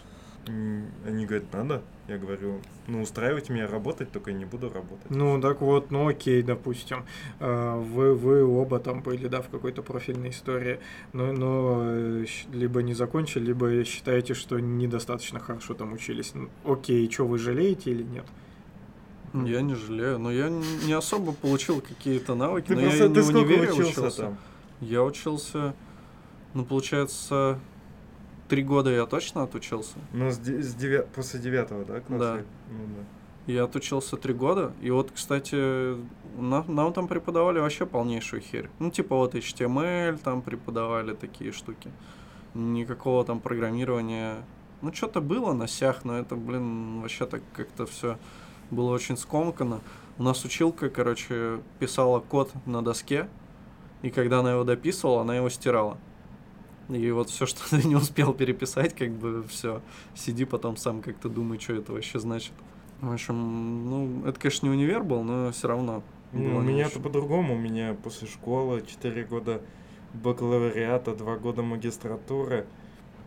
Они говорят, надо. Я говорю, ну устраивайте меня работать, только я не буду работать. Ну, так вот, ну окей, допустим, э, вы, вы оба там были, да, в какой-то профильной истории, но, но э, либо не закончили, либо считаете, что недостаточно хорошо там учились. Ну, Окей, что вы жалеете или нет? Я не жалею, но я не особо получил какие-то навыки, Ты но просто я ты сколько универе учился, там? Я учился, ну, получается, три года я точно отучился. Ну, с, с девя- после девятого, да, класса? Да. Ну, да. Я отучился три года, и вот, кстати, на- нам там преподавали вообще полнейшую херь. Ну, типа вот HTML там преподавали такие штуки. Никакого там программирования. Ну, что-то было на сях, но это, блин, вообще так как-то все было очень скомкано. У нас училка, короче, писала код на доске, и когда она его дописывала, она его стирала. И вот все, что ты не успел переписать, как бы все. Сиди потом сам как-то думай, что это вообще значит. В общем, ну, это, конечно, не универ был, но все равно. Ну, у меня-то очень. по-другому. У меня после школы 4 года бакалавриата, 2 года магистратуры.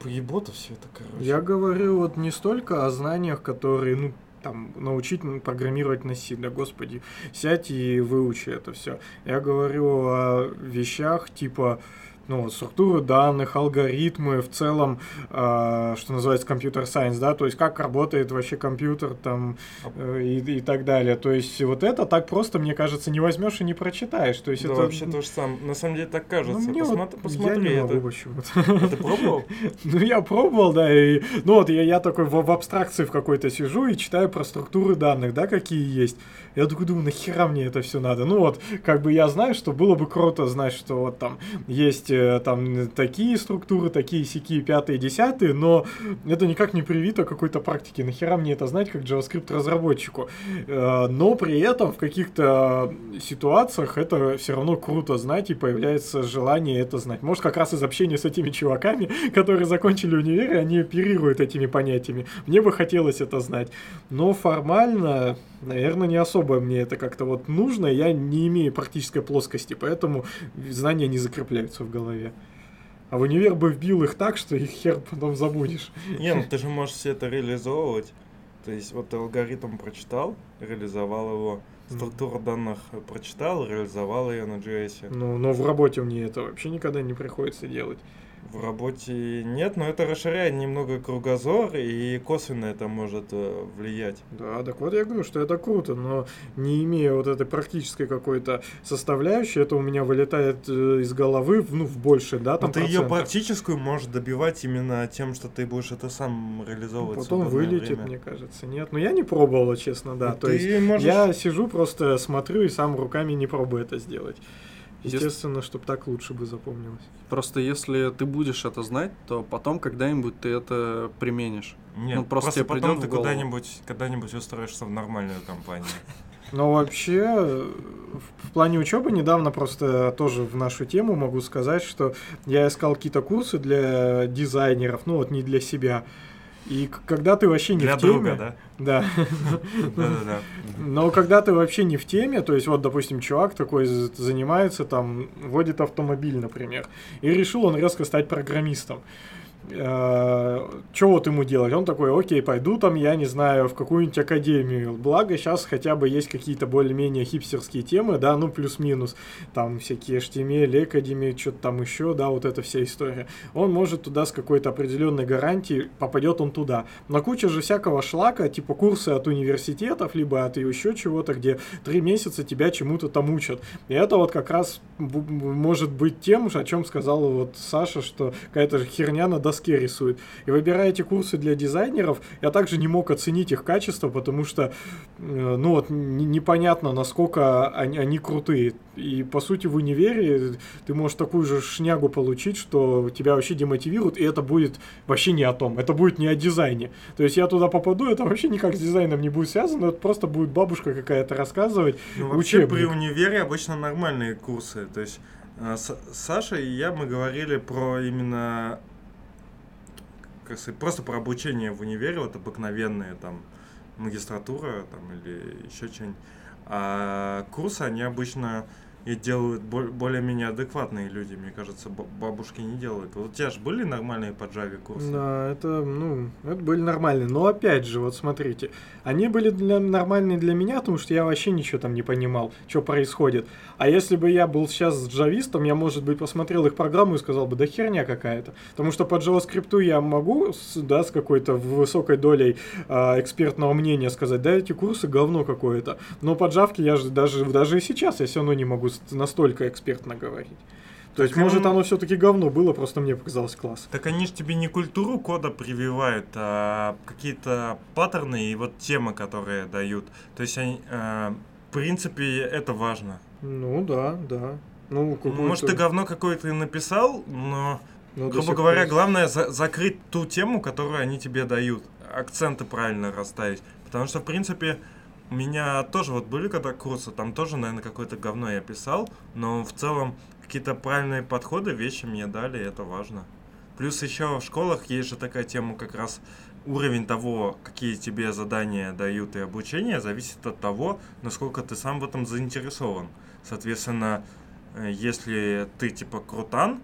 Поебота все это, короче. Я говорю вот не столько о знаниях, которые, ну, там, научить м, программировать на C, да господи, сядь и выучи это все. Я говорю о вещах типа, ну, структуры данных, алгоритмы, в целом, а, что называется компьютер сайенс, да, то есть как работает вообще компьютер там э, и, и так далее. То есть вот это так просто, мне кажется, не возьмешь и не прочитаешь. То есть Да, это вообще то же самое. На самом деле так ну, кажется. мне вот- Посмотри, я не могу это... почему-то. А Ты пробовал? Ну, я пробовал, да, и, ну, вот я, я такой в, в абстракции в какой-то сижу и читаю про структуры данных, да, какие есть. Я такой думаю, нахера мне это все надо? Ну, вот, как бы я знаю, что было бы круто знать, что вот там есть э, там такие структуры, такие сякие, пятые, десятые, но это никак не привито какой-то практике. Нахера мне это знать, как JavaScript разработчику? Э, Но при этом в каких-то ситуациях это все равно круто знать, и появляется желание это знать. Может, как раз из общения с этими чуваками, которые закончили универ, и они оперируют этими понятиями. Мне бы хотелось это знать. Но формально, наверное, не особо мне это как-то вот нужно. Я не имею практической плоскости, поэтому знания не закрепляются в голове. А в универ бы вбил их так, что их хер потом забудешь. Не, ну ты же можешь все это реализовывать. То есть вот ты алгоритм прочитал, реализовал его. Структуру данных прочитал, реализовал ее на JS. Ну, но в работе мне это вообще никогда не приходится делать. В работе нет, но это расширяет немного кругозор, и косвенно это может э, влиять. Да, так вот я говорю, что это круто, но не имея вот этой практической какой-то составляющей, это у меня вылетает э, из головы, ну, в больше, да, Но там ты ее практическую можешь добивать именно тем, что ты будешь это сам реализовывать. Потом вылетит, время. мне кажется. Нет, ну я не пробовала, честно, да. Ну, То есть можешь- я сижу, просто смотрю и сам руками не пробую это сделать. Ес- Естественно, чтобы так лучше бы запомнилось. Просто если ты будешь это знать, то потом когда-нибудь ты это применишь. Нет, Ну, просто просто, потом ты куда-нибудь, когда-нибудь устроишься в нормальную компанию. Но вообще, в в плане учебы недавно просто тоже в нашу тему могу сказать, что я искал какие-то курсы для дизайнеров, ну вот не для себя. И когда ты вообще не Для в теме, друга, да? да, но когда ты вообще не в теме, то есть вот, допустим, чувак такой занимается там, водит автомобиль, например, и решил он резко стать программистом. Что вот ему делать? Он такой, окей, пойду там, я не знаю, в какую-нибудь академию. Благо, сейчас хотя бы есть какие-то более-менее хипстерские темы, да, ну, плюс-минус. Там всякие HTML, Академии, что-то там еще, да, вот эта вся история. Он может туда с какой-то определенной гарантией, попадет он туда. На куча же всякого шлака, типа курсы от университетов, либо от еще чего-то, где три месяца тебя чему-то там учат. И это вот как раз может быть тем, о чем сказала вот Саша, что какая-то же херня на доске рисует. И выбирая эти курсы для дизайнеров, я также не мог оценить их качество, потому что, э, ну вот, непонятно, насколько они, они крутые. И, по сути, в универе ты можешь такую же шнягу получить, что тебя вообще демотивируют, и это будет вообще не о том, это будет не о дизайне. То есть я туда попаду, это вообще никак с дизайном не будет связано, это просто будет бабушка какая-то рассказывать. Ну, вообще при универе обычно нормальные курсы, то есть э, с Саша и я, мы говорили про именно просто про обучение в универе, вот обыкновенные там магистратура там или еще что-нибудь. А курсы, они обычно и делают более-менее адекватные люди, мне кажется, бабушки не делают. Вот у тебя же были нормальные по Java курсы? Да, это, ну, это были нормальные. Но опять же, вот смотрите, они были для, нормальные для меня, потому что я вообще ничего там не понимал, что происходит. А если бы я был сейчас с джавистом, я, может быть, посмотрел их программу и сказал бы, да херня какая-то. Потому что по JavaScript я могу, да, с какой-то высокой долей э, экспертного мнения сказать, да, эти курсы говно какое-то. Но по Java я же даже, даже и сейчас я все равно не могу настолько экспертно говорить. То есть, так может, оно все-таки говно было, просто мне показалось класс. Так они же тебе не культуру кода прививают, а какие-то паттерны и вот темы, которые дают. То есть, они, э, в принципе, это важно. Ну да, да. Ну, Может, ты говно какое-то написал, но, но грубо говоря, пор... главное за закрыть ту тему, которую они тебе дают. Акценты правильно расставить. Потому что, в принципе, у меня тоже вот были когда курсы, там тоже, наверное, какое-то говно я писал, но в целом какие-то правильные подходы, вещи мне дали, и это важно. Плюс еще в школах есть же такая тема, как раз уровень того, какие тебе задания дают и обучение, зависит от того, насколько ты сам в этом заинтересован. Соответственно, э, если ты типа крутан,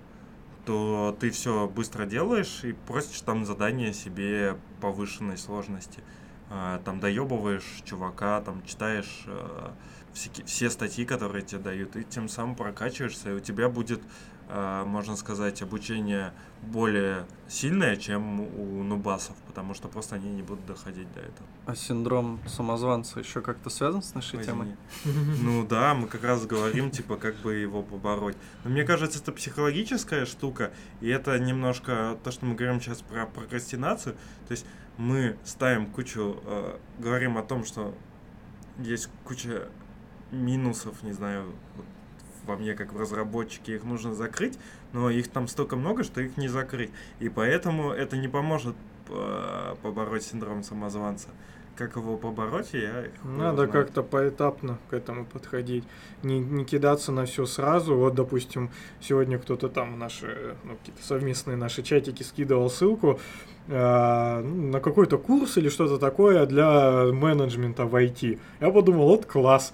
то ты все быстро делаешь и просишь там задание себе повышенной сложности. А, там доебываешь чувака, там читаешь э, все, все статьи, которые тебе дают, и тем самым прокачиваешься, и у тебя будет, э, можно сказать, обучение более сильное, чем у нубасов, потому что просто они не будут доходить до этого. А синдром самозванца еще как-то связан с нашей Возьми. темой? Ну да, мы как раз говорим, типа, как бы его побороть. Но мне кажется, это психологическая штука, и это немножко то, что мы говорим сейчас про прокрастинацию. То есть мы ставим кучу, э, говорим о том, что есть куча минусов, не знаю, вот во мне как в разработчике, их нужно закрыть, но их там столько много, что их не закрыть. И поэтому это не поможет э, побороть синдром самозванца. Как его побороть, я Надо как-то поэтапно к этому подходить. Не, не кидаться на все сразу. Вот, допустим, сегодня кто-то там в наши, ну, какие-то совместные наши чатики скидывал ссылку на какой-то курс или что-то такое для менеджмента в IT. Я подумал, вот класс,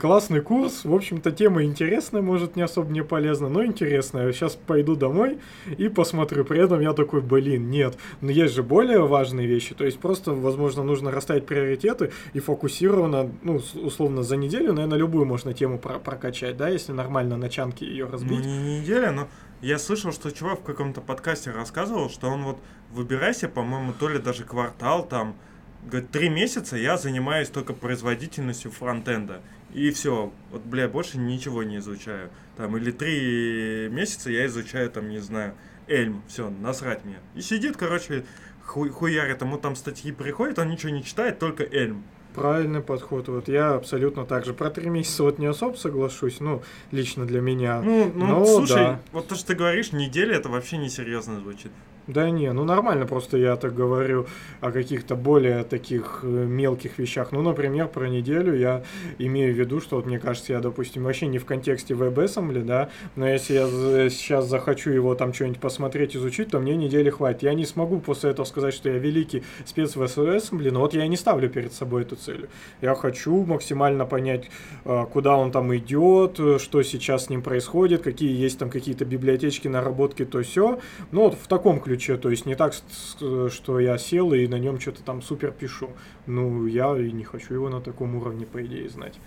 классный курс, в общем-то тема интересная, может не особо не полезна, но интересная. Сейчас пойду домой и посмотрю. При этом я такой, блин, нет, но есть же более важные вещи. То есть просто, возможно, нужно расставить приоритеты и фокусированно, ну, условно, за неделю, наверное, любую можно тему про прокачать, да, если нормально на чанке ее разбить. Ну, не неделя, но я слышал, что чувак в каком-то подкасте рассказывал, что он вот выбирайся, по-моему, то ли даже квартал там, говорит, три месяца я занимаюсь только производительностью фронтенда. И все, вот, бля, больше ничего не изучаю. Там, или три месяца я изучаю, там, не знаю, Эльм, все, насрать мне. И сидит, короче, хуй, хуярит, ему там статьи приходят, он ничего не читает, только Эльм. Правильный подход. Вот я абсолютно так же. Про три месяца вот не особо соглашусь, ну, лично для меня. Ну, ну Но, слушай, да. вот то, что ты говоришь, неделя, это вообще несерьезно звучит. Да не, ну нормально, просто я так говорю о каких-то более таких э, мелких вещах. Ну, например, про неделю я имею в виду, что вот мне кажется, я, допустим, вообще не в контексте WebAssembly, да, но если я сейчас захочу его там что-нибудь посмотреть, изучить, то мне недели хватит. Я не смогу после этого сказать, что я великий спец в WebAssembly, но вот я не ставлю перед собой эту цель. Я хочу максимально понять, э, куда он там идет, что сейчас с ним происходит, какие есть там какие-то библиотечки, наработки, то все. Ну, вот в таком ключе че, то есть не так, что я сел и на нем что-то там супер пишу. Ну, я и не хочу его на таком уровне, по идее, знать.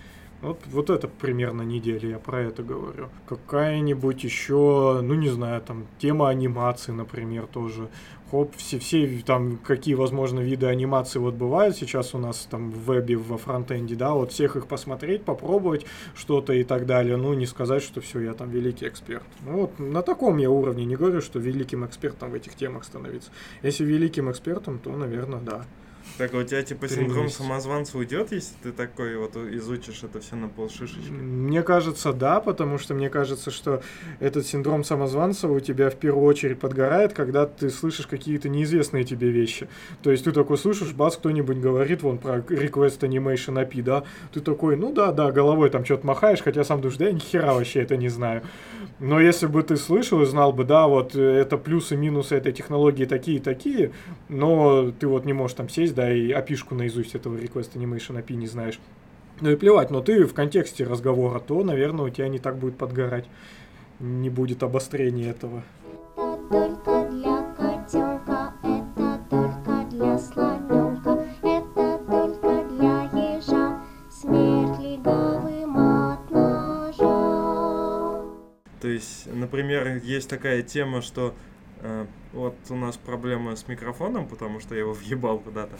Вот, вот это примерно неделя, я про это говорю. Какая-нибудь еще, ну не знаю, там тема анимации, например, тоже. Хоп, все, все там, какие, возможно, виды анимации вот бывают сейчас у нас там в вебе, во фронтенде, да, вот всех их посмотреть, попробовать что-то и так далее. Ну, не сказать, что все, я там великий эксперт. Ну, вот на таком я уровне, не говорю, что великим экспертом в этих темах становиться. Если великим экспертом, то, наверное, да. Так, а у тебя типа синдром месяца. самозванца уйдет, если ты такой вот изучишь это все на полшишечки? Мне кажется, да, потому что мне кажется, что этот синдром самозванца у тебя в первую очередь подгорает, когда ты слышишь какие-то неизвестные тебе вещи. То есть ты такой слышишь, бац, кто-нибудь говорит вон про Request Animation API, да, ты такой, ну да, да, головой там что-то махаешь, хотя сам думаешь, да я ни хера вообще это не знаю. Но если бы ты слышал и знал бы, да, вот это плюсы, минусы этой технологии такие и такие, но ты вот не можешь там сесть, да, и опишку наизусть этого Request Animation API не знаешь. Ну и плевать, но ты в контексте разговора, то, наверное, у тебя не так будет подгорать. Не будет обострения этого. Это только для котенка, это только для слоненка, это только для ежа. Смерть легавым от ножа. То есть, например, есть такая тема, что вот у нас проблема с микрофоном, потому что я его въебал куда-то.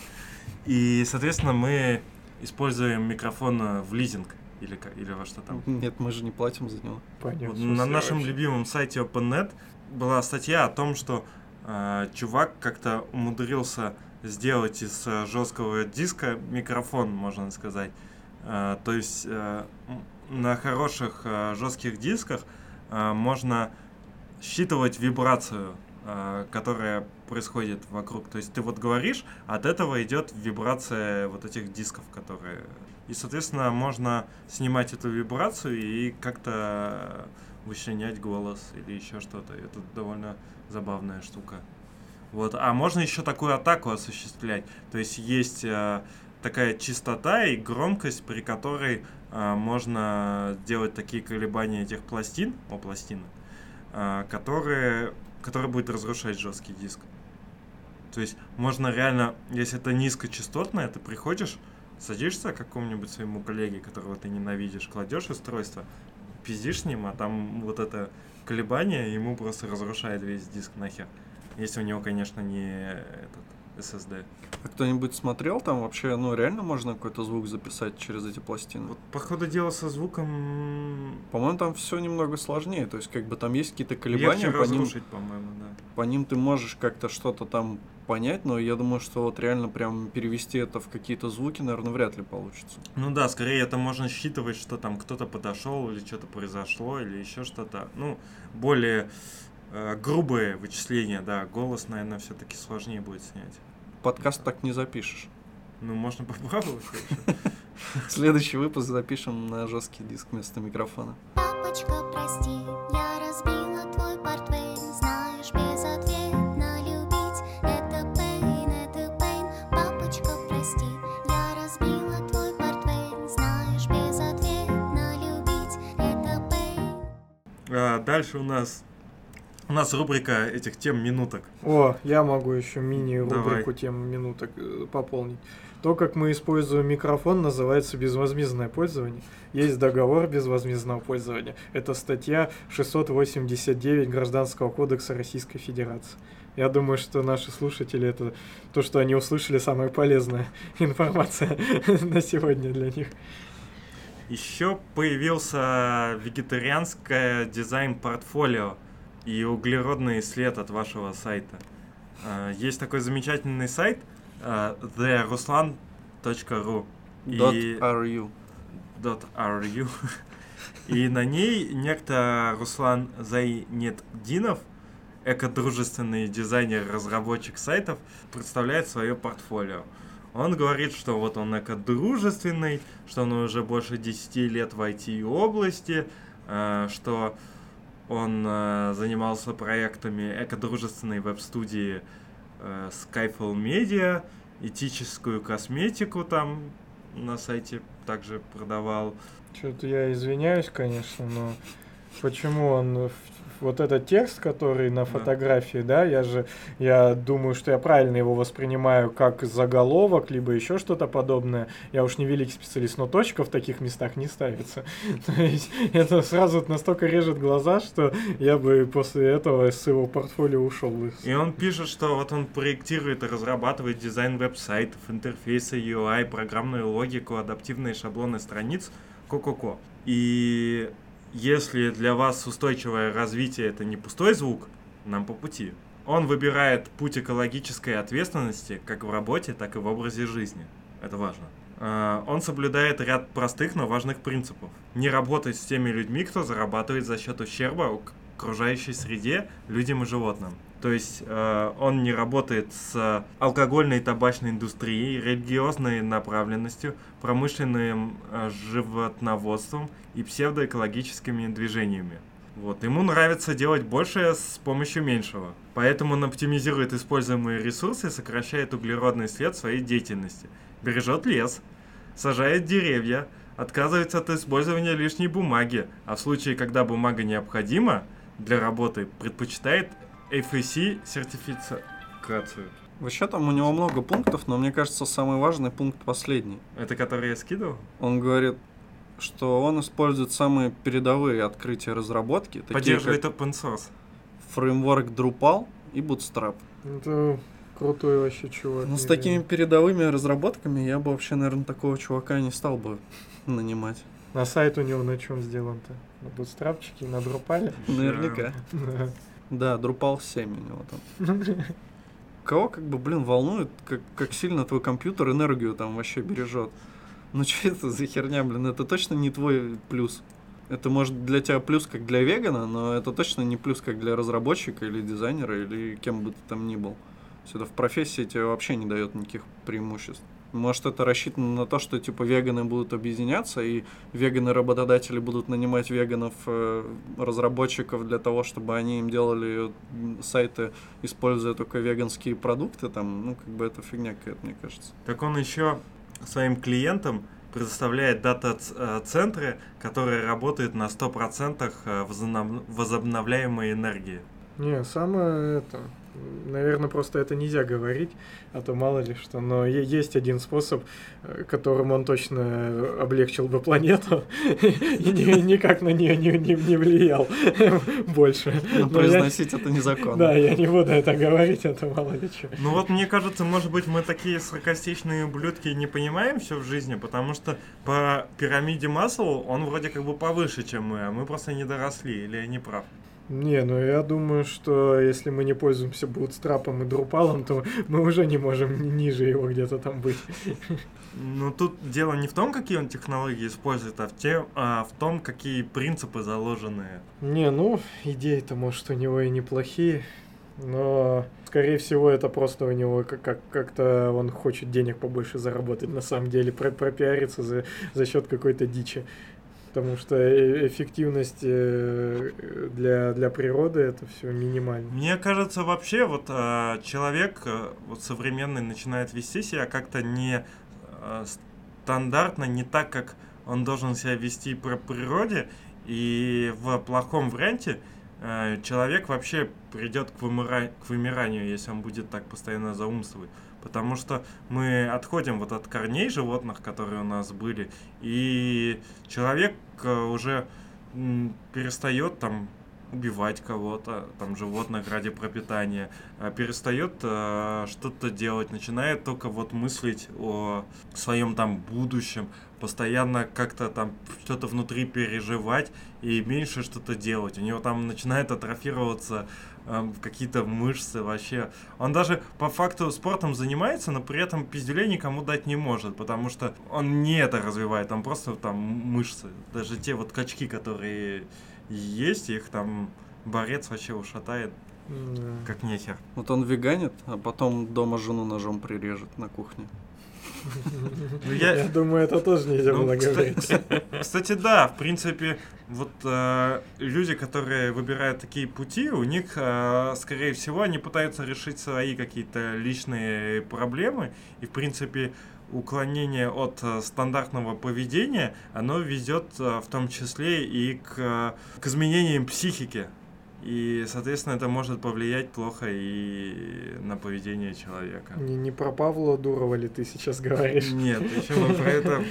И, соответственно, мы используем микрофон э, в лизинг или, ка- или во что там. Нет, мы же не платим за него. Понятно. Вот на нашем любимом сайте OpenNet была статья о том, что э, чувак как-то умудрился сделать из э, жесткого диска микрофон, можно сказать. Э, то есть э, на хороших э, жестких дисках э, можно считывать вибрацию, э, которая происходит вокруг. То есть ты вот говоришь, от этого идет вибрация вот этих дисков, которые... И, соответственно, можно снимать эту вибрацию и как-то вычленять голос или еще что-то. Это довольно забавная штука. Вот. А можно еще такую атаку осуществлять. То есть есть э, такая частота и громкость, при которой э, можно делать такие колебания этих пластин, о, пластины, э, которые, которые будет разрушать жесткий диск. То есть можно реально, если это низкочастотное, ты приходишь, садишься к какому-нибудь своему коллеге, которого ты ненавидишь, кладешь устройство, пиздишь с ним, а там вот это колебание ему просто разрушает весь диск нахер. Если у него, конечно, не этот SSD. А кто-нибудь смотрел там вообще, ну реально можно какой-то звук записать через эти пластины? Вот, по ходу дела со звуком По-моему, там все немного сложнее. То есть, как бы там есть какие-то колебания, легче по ним, по-моему, да. по ним ты можешь как-то что-то там понять, но я думаю, что вот реально прям перевести это в какие-то звуки, наверное, вряд ли получится. Ну да, скорее это можно считывать, что там кто-то подошел или что-то произошло, или еще что-то. Ну, более грубые вычисления, да. Голос, наверное, все-таки сложнее будет снять. Подкаст так не запишешь. Ну, можно попробовать. Следующий выпуск запишем на жесткий диск вместо микрофона. Папочка, прости, я разбила твой портвейн Знаешь, безответно любить Это пейн, это пейн Папочка, прости, я разбила твой портвейн Знаешь, безответно любить Это пейн А, Дальше у нас у нас рубрика этих тем минуток. О, я могу еще мини-рубрику тем минуток э, пополнить. То, как мы используем микрофон, называется безвозмездное пользование. Есть договор безвозмездного пользования. Это статья 689 Гражданского кодекса Российской Федерации. Я думаю, что наши слушатели это то, что они услышали, самая полезная информация на сегодня для них. Еще появился вегетарианское дизайн-портфолио и углеродный след от вашего сайта. А, Есть такой замечательный сайт а, theruslan.ru и .ru. .ru и на ней некто Руслан Зайнетдинов, экодружественный дизайнер, разработчик сайтов, представляет свое портфолио. Он говорит, что вот он экодружественный, что он уже больше 10 лет в IT-области, э, что он э, занимался проектами экодружественной веб-студии э, Skyfall Media, этическую косметику там на сайте также продавал. Что-то я извиняюсь, конечно, но почему он вот этот текст, который на фотографии, да, я же, я думаю, что я правильно его воспринимаю как заголовок, либо еще что-то подобное. Я уж не великий специалист, но точка в таких местах не ставится. То есть это сразу настолько режет глаза, что я бы после этого с его портфолио ушел бы. И он пишет, что вот он проектирует и разрабатывает дизайн веб-сайтов, интерфейсы UI, программную логику, адаптивные шаблоны страниц, ко-ко-ко. И если для вас устойчивое развитие это не пустой звук, нам по пути. Он выбирает путь экологической ответственности как в работе, так и в образе жизни. Это важно. А, Он соблюдает ряд простых, но важных принципов. Не работать с теми людьми, кто зарабатывает за счет ущерба окружающей среде, людям и животным. То есть э, он не работает с алкогольной и табачной индустрией, религиозной направленностью, промышленным э, животноводством и псевдоэкологическими движениями. Вот. Ему нравится делать большее с помощью меньшего. Поэтому он оптимизирует используемые ресурсы сокращает углеродный след своей деятельности. Бережет лес, сажает деревья, отказывается от использования лишней бумаги, а в случае, когда бумага необходима для работы, предпочитает FSC сертификацию. Вообще там у него много пунктов, но мне кажется, самый важный пункт последний. Это который я скидывал? Он говорит, что он использует самые передовые открытия разработки, такие Поддерживает как open source. фреймворк Drupal и Bootstrap. Это крутой вообще чувак. Ну, с такими передовыми разработками я бы вообще, наверное, такого чувака не стал бы нанимать. На сайт у него на чем сделан-то? На бутстрапчике, на Drupal? Наверняка. Да. Drupal 7 у него там. Кого как бы, блин, волнует, как, как сильно твой компьютер энергию там вообще бережет? Ну что это за херня, блин, это точно не твой плюс. Это может для тебя плюс как для вегана, но это точно не плюс как для разработчика или дизайнера или кем бы ты там ни был. То это в профессии тебе вообще не дает никаких преимуществ. Может, это рассчитано на то, что типа веганы будут объединяться, и веганы-работодатели будут нанимать веганов, э, разработчиков для того, чтобы они им делали сайты, используя только веганские продукты, там, ну, как бы это фигня какая-то, мне кажется. Так он еще своим клиентам предоставляет дата-центры, которые работают на 100% возобнов- возобновляемой энергии. Не, самое это... Наверное, просто это нельзя говорить, а то мало ли что. Но есть один способ, э, которым он точно облегчил бы планету и ни- никак на нее не, не- не влиял больше. Но Но произносить это незаконно. Да, я не буду это говорить, это мало ли что. Ну вот мне кажется, может быть, мы такие саркастичные ублюдки не понимаем все в жизни, потому что по пирамиде Маслоу он вроде как бы повыше, чем мы, а мы просто не доросли, или я не прав? Не, ну я думаю, что если мы не пользуемся бутстрапом и друпалом, то мы уже не можем ни- ниже его где-то там быть. Ну тут дело не в том, какие он технологии использует, а в, тем, а в том, какие принципы заложены. Не, ну, идеи-то, может, у него и неплохие, но, скорее всего, это просто у него как- как- как-то он хочет денег побольше заработать, на самом деле, про- пропиариться за, за счет какой-то дичи. Потому что э- эффективность э, для, для природы это все минимально. Мне кажется, вообще вот а, человек вот современный начинает вести себя как-то не стандартно, не так, как он должен себя вести по природе, и в плохом варианте человек вообще придет к, вымыра- к вымиранию, если он будет так постоянно заумствовать. Потому что мы отходим вот от корней животных, которые у нас были, и человек э, уже перестает там убивать кого-то, там животных ради пропитания, а перестает э, что-то делать, начинает только вот мыслить о своем там будущем, постоянно как-то там что-то внутри переживать и меньше что-то делать. У него там начинает атрофироваться эм, какие-то мышцы вообще. Он даже по факту спортом занимается, но при этом пиздюлей никому дать не может, потому что он не это развивает, там просто там мышцы. Даже те вот качки, которые есть, их там борец вообще ушатает, М, как нехер. Вот он веганит, а потом дома жену ножом прирежет на кухне. Ну, Я... думаю, это тоже нельзя Ну, было кста- говорить. Кстати, да, в принципе, вот э, люди, которые выбирают такие пути, у них, э, скорее всего, они пытаются решить свои какие-то личные проблемы, и, в принципе, уклонение от э, стандартного поведения, оно ведет э, в том числе и к, э, к изменениям психики. И, соответственно, это может повлиять плохо и на поведение человека. Не, не про Павла Дурова ли ты сейчас говоришь? Нет, еще мы про это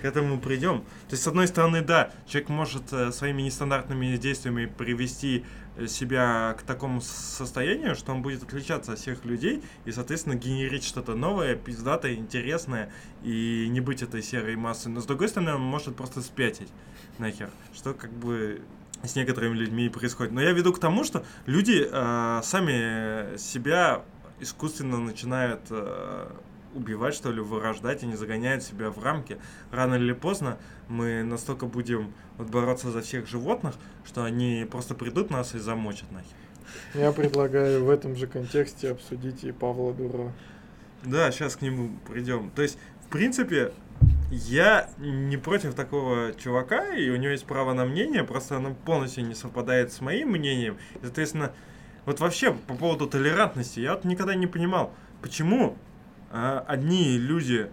к этому придем. То есть, с одной стороны, да, человек может своими нестандартными действиями привести себя к такому состоянию, что он будет отличаться от всех людей и, соответственно, генерить что-то новое, пиздатое, интересное и не быть этой серой массой. Но, с другой стороны, он может просто спятить нахер, что как бы с некоторыми людьми происходит. Но я веду к тому, что люди э, сами себя искусственно начинают э, убивать, что ли, вырождать, они загоняют себя в рамки. Рано или поздно мы настолько будем вот бороться за всех животных, что они просто придут нас и замочат нахер. Я предлагаю в этом же контексте обсудить и Павла Дурова. Да, сейчас к нему придем. То есть, в принципе, я не против такого чувака, и у него есть право на мнение, просто оно полностью не совпадает с моим мнением. И, соответственно, вот вообще по поводу толерантности, я вот никогда не понимал, почему одни люди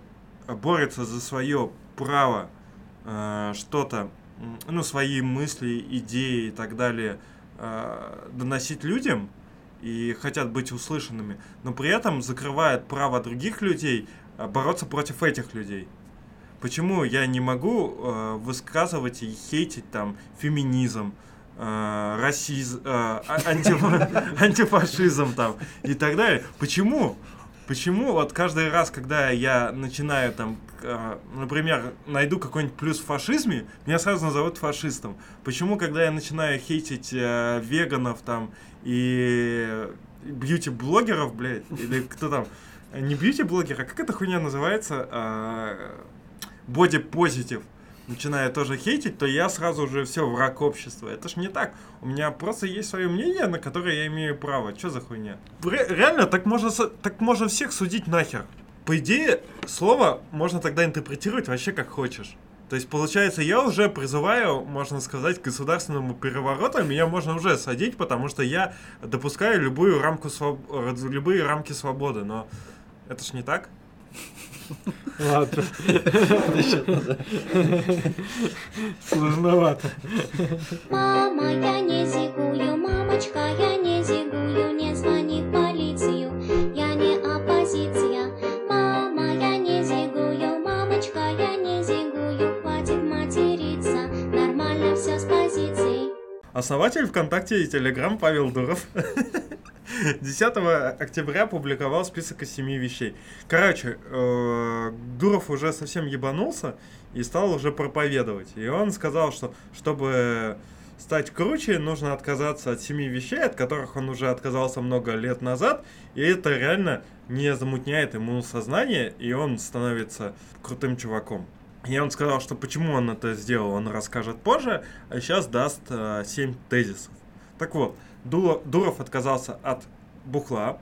борются за свое право а, что-то, ну, свои мысли, идеи и так далее а, доносить людям, и хотят быть услышанными, но при этом закрывают право других людей а, бороться против этих людей. Почему я не могу э, высказывать и хейтить там феминизм, э, расизм, э, а- анти- антифашизм там и так далее? Почему? Почему вот каждый раз, когда я начинаю там, э, например, найду какой-нибудь плюс в фашизме, меня сразу назовут фашистом? Почему, когда я начинаю хейтить э, веганов там и бьюти-блогеров, блядь, или кто там, не бьюти-блогер, а как эта хуйня называется? А, боди-позитив начинаю тоже хейтить, то я сразу же все враг общества. Это ж не так. У меня просто есть свое мнение, на которое я имею право. Что за хуйня? Ре- реально, так можно, так можно всех судить нахер. По идее, слово можно тогда интерпретировать вообще как хочешь. То есть, получается, я уже призываю, можно сказать, к государственному перевороту, меня можно уже садить, потому что я допускаю любую рамку своб... любые рамки свободы, но это ж не так. Ладно. Сложновато. Мама, я не зигую, мамочка, я не зигую, не звони в полицию, я не оппозиция. Мама, я не зигую, мамочка, я не зигую, хватит материться, нормально все с позицией. Основатель ВКонтакте и Телеграм Павел Дуров 10 октября опубликовал список из семи вещей. Короче, э, Дуров уже совсем ебанулся и стал уже проповедовать. И он сказал, что чтобы стать круче, нужно отказаться от семи вещей, от которых он уже отказался много лет назад, и это реально не замутняет ему сознание, и он становится крутым чуваком. И он сказал, что почему он это сделал, он расскажет позже, а сейчас даст э, 7 тезисов. Так вот, Дуров отказался от бухла,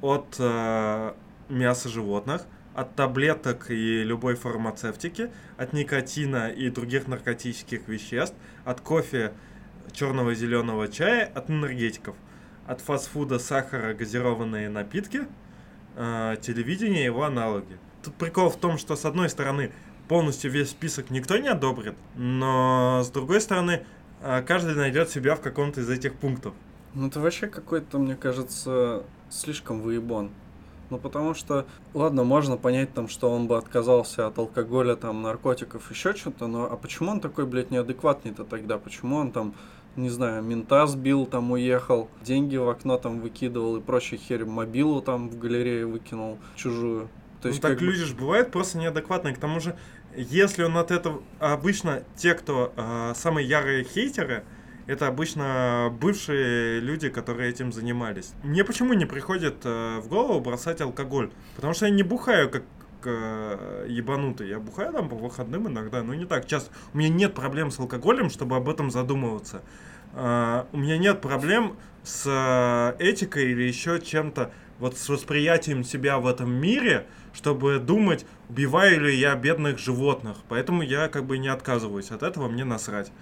от э, мяса животных, от таблеток и любой фармацевтики, от никотина и других наркотических веществ, от кофе, черного и зеленого чая, от энергетиков, от фастфуда, сахара, газированные напитки, э, телевидение и его аналоги. Тут прикол в том, что с одной стороны полностью весь список никто не одобрит, но с другой стороны каждый найдет себя в каком-то из этих пунктов. Ну это вообще какой-то, мне кажется, слишком выебон. Ну потому что, ладно, можно понять там, что он бы отказался от алкоголя, там, наркотиков, еще что-то, но а почему он такой, блядь, неадекватный-то тогда? Почему он там, не знаю, мента сбил, там уехал, деньги в окно там выкидывал и прочая херь, мобилу там в галерее выкинул чужую? То есть ну, так как бы- люди же бывают просто неадекватные. К тому же, если он от этого... Обычно те, кто э, самые ярые хейтеры, это обычно бывшие люди, которые этим занимались. Мне почему не приходит э, в голову бросать алкоголь? Потому что я не бухаю как э, ебанутый. Я бухаю там по выходным иногда, но не так часто. У меня нет проблем с алкоголем, чтобы об этом задумываться. У меня нет проблем с этикой или еще чем-то, вот с восприятием себя в этом мире, чтобы думать, убиваю ли я бедных животных. Поэтому я как бы не отказываюсь от этого, мне насрать.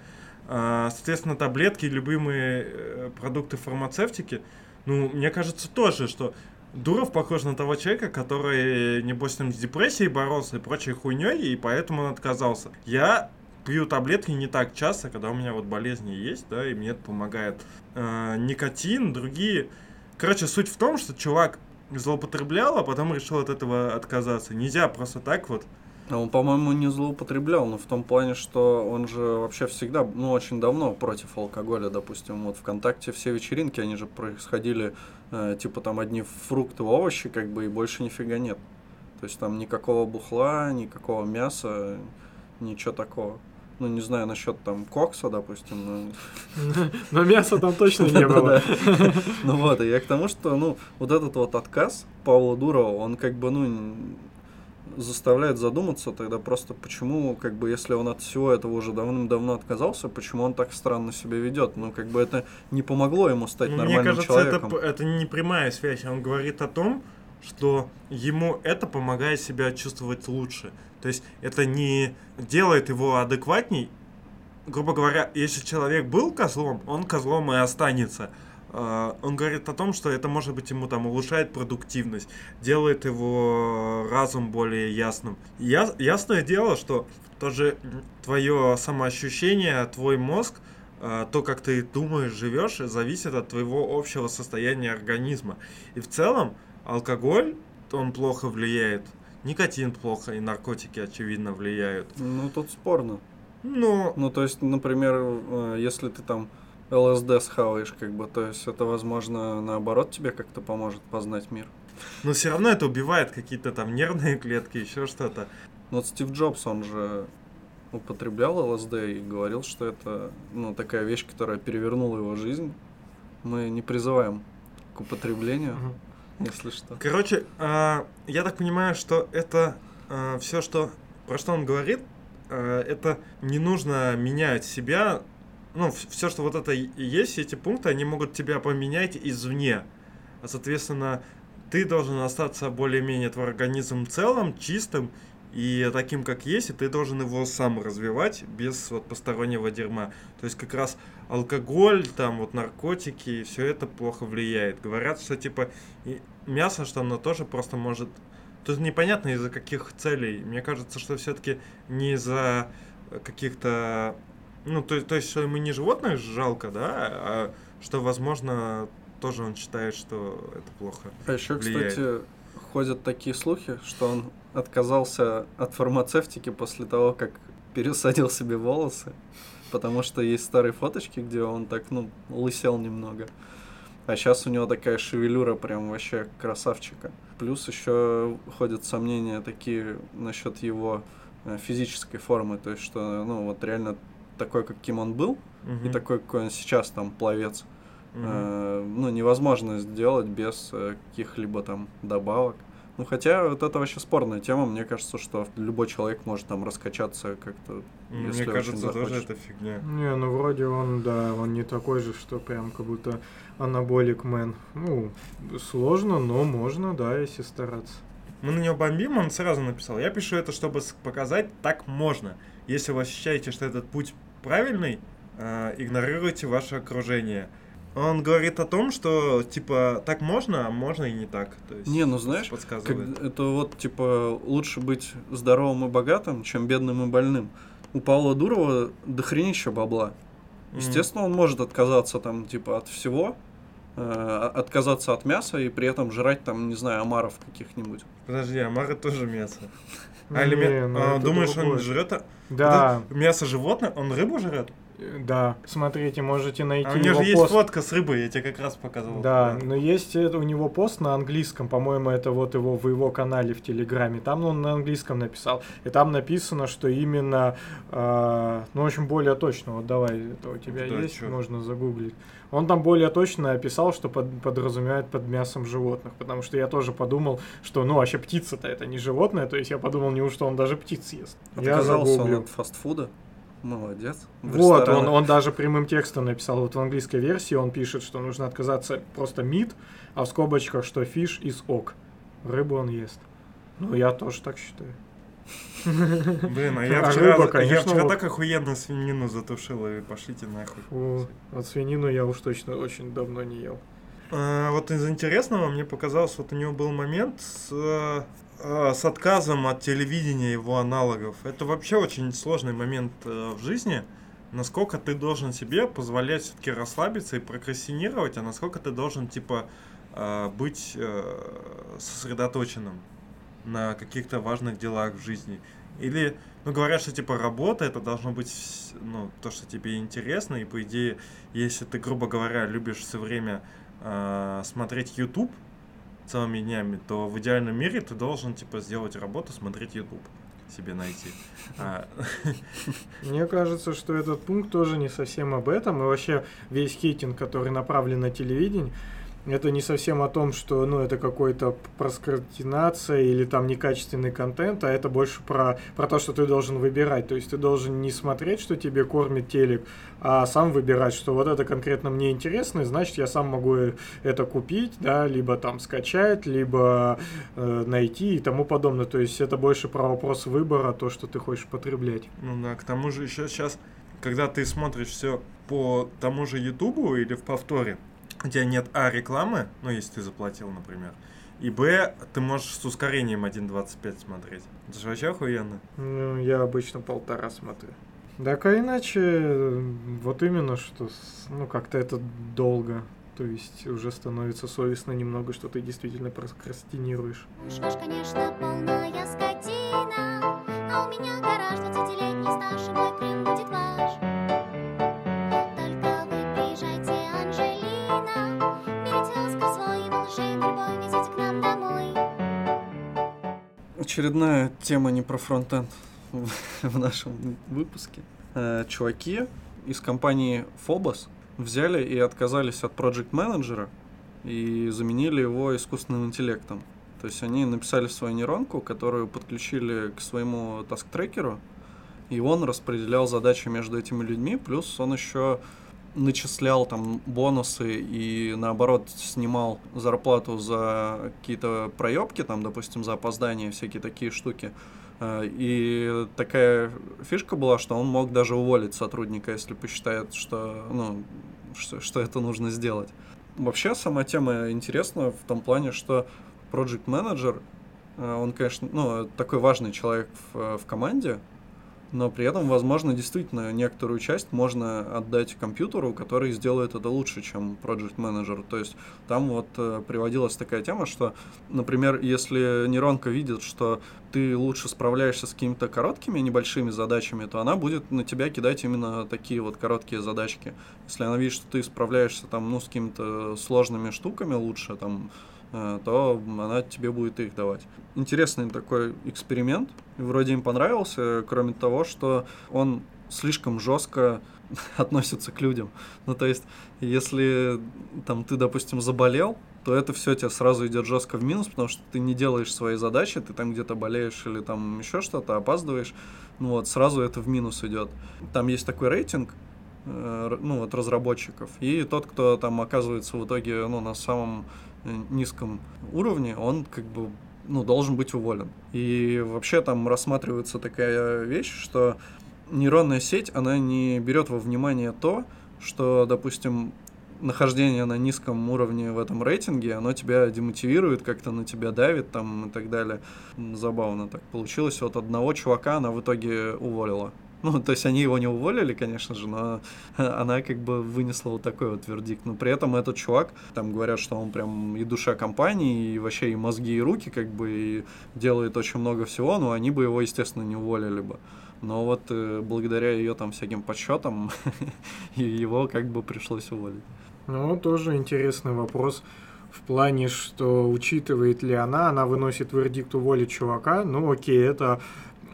А, Соответственно, таблетки, любимые э, продукты фармацевтики, ну, мне кажется тоже, что Дуров похож на того человека, который, небось, там с депрессией боролся и прочей хуйней, и поэтому он отказался. Я пью таблетки не так часто, когда у меня вот болезни есть, да, и мне это помогает. Э, никотин, другие. Короче, суть в том, что чувак злоупотреблял, а потом решил от этого отказаться. Нельзя просто так вот. А Он, по-моему, не злоупотреблял, но в том плане, что он же вообще всегда, ну, очень давно против алкоголя, допустим, вот ВКонтакте все вечеринки, они же происходили, э, типа, там одни фрукты, овощи, как бы, и больше нифига нет. То есть там никакого бухла, никакого мяса, ничего такого. Ну, не знаю насчет там кокса, допустим, но Но мяса там точно не было. Ну вот, и я к тому, что, ну, вот этот вот отказ Павла Дурова, он как бы, ну, заставляет задуматься тогда просто, почему, как бы, если он от всего этого уже давным-давно отказался, почему он так странно себя ведет? Ну, как бы это не помогло ему стать Ну, Мне нормальным кажется, это, человеком. п- это не прямая связь. Он говорит о том, что ему это помогает себя чувствовать лучше. То есть это не делает его адекватней. Грубо говоря, если человек был козлом, он козлом и останется. А, Он говорит о том, что это, может быть, ему там улучшает продуктивность, делает его разум более ясным. Я, ясное дело, что тоже твое самоощущение, твой мозг, а, то, как ты думаешь, живешь, зависит от твоего общего состояния организма. И в целом алкоголь, он плохо влияет, никотин плохо, и наркотики, очевидно, влияют. Ну, тут спорно. Но Ну, то есть, например, э, если ты там ЛСД схаваешь, как бы, то есть это, возможно, наоборот тебе как-то поможет познать мир. но все равно это убивает какие-то там нервные клетки, еще что-то. Ну, вот Стив Джобс, он же употреблял ЛСД и говорил, что это, ну, такая вещь, которая перевернула его жизнь. Мы не призываем к употреблению, Мгм. Если что. Короче, а, я так понимаю, что это все, что про что он говорит, а, это не нужно менять себя. Ну, все, что вот это есть, эти пункты, они могут тебя поменять извне. А, соответственно, ты должен остаться более-менее твой организм целым, чистым и таким, как есть, и ты должен его сам развивать без вот постороннего дерьма. То есть как раз алкоголь, там вот наркотики, все это плохо влияет. Говорят, что типа и мясо, что оно тоже просто может... Тут непонятно из-за каких целей. Мне кажется, что все-таки не из-за каких-то... Ну, то, то есть, что ему не животных жалко, да, а что, возможно, тоже он считает, что это плохо. А еще, влияет. кстати, ходят такие слухи, что он отказался от фармацевтики после того, как пересадил себе волосы, потому что есть старые фоточки, где он так, ну, лысел немного. А сейчас у него такая шевелюра прям вообще красавчика. Плюс еще ходят сомнения такие насчет его э, физической формы, то есть что, ну, вот реально такой, каким он был, и Мгм. такой, какой он сейчас там пловец, Мгм. э, ну, невозможно сделать без э, каких-либо там добавок. Ну, хотя вот это вообще спорная тема. Мне кажется, что любой человек может там раскачаться как-то, Мне если очень кажется, тоже это фигня. Не, ну вроде он, да, он не такой же, что прям как будто анаболик мэн. Ну, сложно, но можно, да, если стараться. Мы на него бомбим, он сразу написал. Я пишу это, чтобы показать, так можно. Если вы ощущаете, что этот путь правильный, э, игнорируйте ваше окружение. Он говорит о том, что типа так можно, а можно и не так. То есть Не, ну, знаешь, подсказывает. Как- это вот, типа, лучше быть здоровым и богатым, чем бедным и больным. У Павла Дурова дохренища бабла. Естественно, он может отказаться там, типа, от всего, э, отказаться от мяса и при этом жрать там, не знаю, омаров каких-нибудь. Подожди, Амара тоже мясо. Ну, А, или ну а, думаешь, он жрет а- Да, это мясо животное? Он рыбу жрет? Да. Смотрите, можете найти А у него его же есть пост. фотка с рыбой, я тебе как раз показывал. Да, но есть это, у него пост на английском, по-моему, это вот его в его канале в Телеграме. Там он на английском написал. И там написано, что именно, э, ну, в общем, более точно. Вот давай, это у тебя Да, есть, чё? можно загуглить. Он там более точно описал, что под- подразумевает под мясом животных. Потому что я тоже подумал, что, ну, вообще птица-то это не животное. То есть я подумал, неужто он даже птиц ест. Я Отказался он загуглил. от фастфуда. Молодец. В Вот, он, ресторанах. он даже прямым текстом написал, вот в английской версии он пишет, что нужно отказаться просто мид, а в скобочках, что фиш из ок. Рыбу он ест. Ну, я тоже так считаю. Блин, а я А вчера, рыба, я конечно, вчера вот. так охуенно свинину затушил, и пошлите нахуй. Фу, вот свинину я уж точно очень давно не ел. А, вот из интересного мне показалось, вот у него был момент с, э, с отказом от телевидения его аналогов. Это вообще очень сложный момент э, в жизни. Насколько ты должен себе позволять все-таки расслабиться и прокрастинировать, а насколько ты должен, типа, э, быть э, сосредоточенным на каких-то важных делах в жизни. Или, ну, говорят, что, типа, работа, это должно быть, ну, то, что тебе интересно, и, по идее, если ты, грубо говоря, любишь все время э, смотреть YouTube целыми днями, то в идеальном мире ты должен, типа, сделать работу, смотреть YouTube себе найти. А, Мне кажется, что этот пункт тоже не совсем об этом. И вообще весь хейтинг, который направлен на телевидение, это не совсем о том, что ну, это какой-то проскратинация или там некачественный контент, а это больше про, про то, что ты должен выбирать. То есть ты должен не смотреть, что тебе кормит телек, а сам выбирать, что вот это конкретно мне интересно, и значит я сам могу э- это купить, да, либо там скачать, либо э, найти и тому подобное. То есть это больше про вопрос выбора, то, что ты хочешь потреблять. Ну да, к тому же еще сейчас, когда ты смотришь все по тому же Ютубу или в повторе, у тебя нет А рекламы, ну если ты заплатил, например, и Б ты можешь с ускорением 1.25 смотреть. Это же вообще охуенно. Ну, я обычно полтора смотрю. Так а иначе, э, вот именно, что, с- ну, как-то это долго. То есть уже становится совестно немного, что ты действительно прокрастинируешь. Шкаш, конечно, полная скотина, а у меня гараж 20-летний стаж, и мой будет ваш. Очередная тема не про фронтенд в нашем выпуске. Э, Чуваки из компании Phobos взяли и отказались от проект менеджера и заменили его искусственным интеллектом. То есть они написали свою нейронку, которую подключили к своему таск-трекеру, и он распределял задачи между этими людьми, плюс он еще начислял там бонусы и наоборот снимал зарплату за какие-то проебки, там, допустим, за опоздание, всякие такие штуки. Э, И такая фишка была, что он мог даже уволить сотрудника, если посчитает, что, ну, что, что это нужно сделать. Вообще сама тема интересна в том плане, что Project Manager, э, он, конечно, ну, такой важный человек в, в команде, но при этом, возможно, действительно некоторую часть можно отдать компьютеру, который сделает это лучше, чем Project Manager. То есть там вот э, приводилась такая тема, что, например, если нейронка видит, что ты лучше справляешься с какими-то короткими небольшими задачами, то она будет на тебя кидать именно такие вот короткие задачки. Если она видит, что ты справляешься там, ну, с какими-то сложными штуками лучше, там, то она тебе будет их давать. Интересный такой эксперимент. Вроде им понравился, кроме того, что он слишком жестко относится к людям. Ну, то есть, если там ты, допустим, заболел, то это все тебе сразу идет жестко в минус, потому что ты не делаешь свои задачи, ты там где-то болеешь или там еще что-то, опаздываешь, ну вот, сразу это в минус идет. Там есть такой рейтинг, э, ну вот, разработчиков, и тот, кто там оказывается в итоге, ну, на самом э, низком уровне, он как бы ну, должен быть уволен. И вообще там рассматривается такая вещь, что нейронная сеть, она не берет во внимание то, что, допустим, нахождение на низком уровне в этом рейтинге, оно тебя демотивирует, как-то на тебя давит там и так далее. Забавно так получилось. Вот одного чувака она в итоге уволила. Ну, то есть они его не уволили, конечно же, но она как бы вынесла вот такой вот вердикт. Но при этом этот чувак, там говорят, что он прям и душа компании, и вообще и мозги, и руки, как бы, и делает очень много всего, но они бы его, естественно, не уволили бы. Но вот э, благодаря ее там всяким подсчетам его как бы пришлось уволить. Ну, тоже интересный вопрос в плане, что учитывает ли она, она выносит вердикт уволить чувака, ну окей, это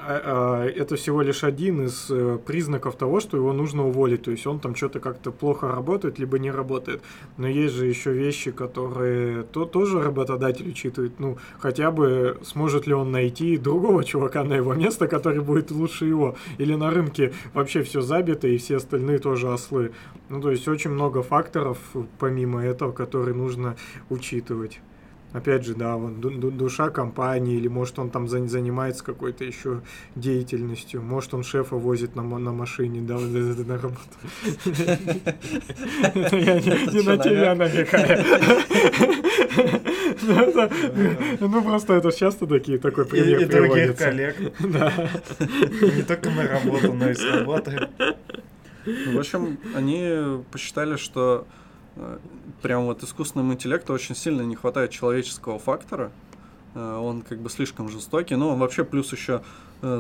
это всего лишь один из э, признаков того, что его нужно уволить. То есть он там что-то как-то плохо работает, либо не работает. Но есть же еще вещи, которые то, тоже работодатель учитывает. Ну, хотя бы сможет ли он найти другого чувака на его место, который будет лучше его. Или на рынке вообще все забито, и все остальные тоже ослы. Ну, то есть очень много факторов, помимо этого, которые нужно учитывать. Опять же, да, ду- душа компании, или может он там за- занимается какой-то еще деятельностью, может он шефа возит на, на машине, да, вот это на работу. Я не на тебя намекаю. Ну, Ну, просто это часто такие, такой пример и других коллег. Да. Не только на работу, но и с работы. В общем, они посчитали, что э, прям вот искусственному интеллекту очень сильно не хватает человеческого фактора. Э, Он как бы слишком жестокий. Ну, вообще плюс еще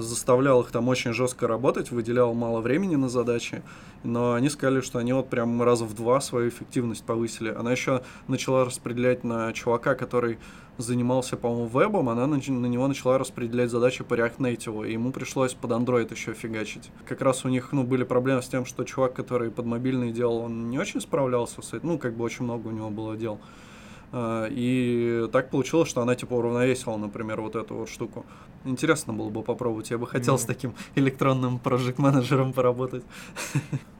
заставлял их там очень жестко работать, выделял мало времени на задачи. Но они сказали, что они вот прям раза в два свою эффективность повысили. Она еще начала распределять на чувака, который занимался, по-моему, вебом, она нач- на него начала распределять задачи по React Native, и ему пришлось под Android еще фигачить. Как раз у них, ну, были проблемы с тем, что чувак, который под мобильный делал, он не очень справлялся с этим, ну, как бы очень много у него было дел. А, И так получилось, что она типа уравновесила, например, вот эту вот штуку. Интересно было бы попробовать. Я бы хотел с Мгм. таким электронным проект менеджером поработать.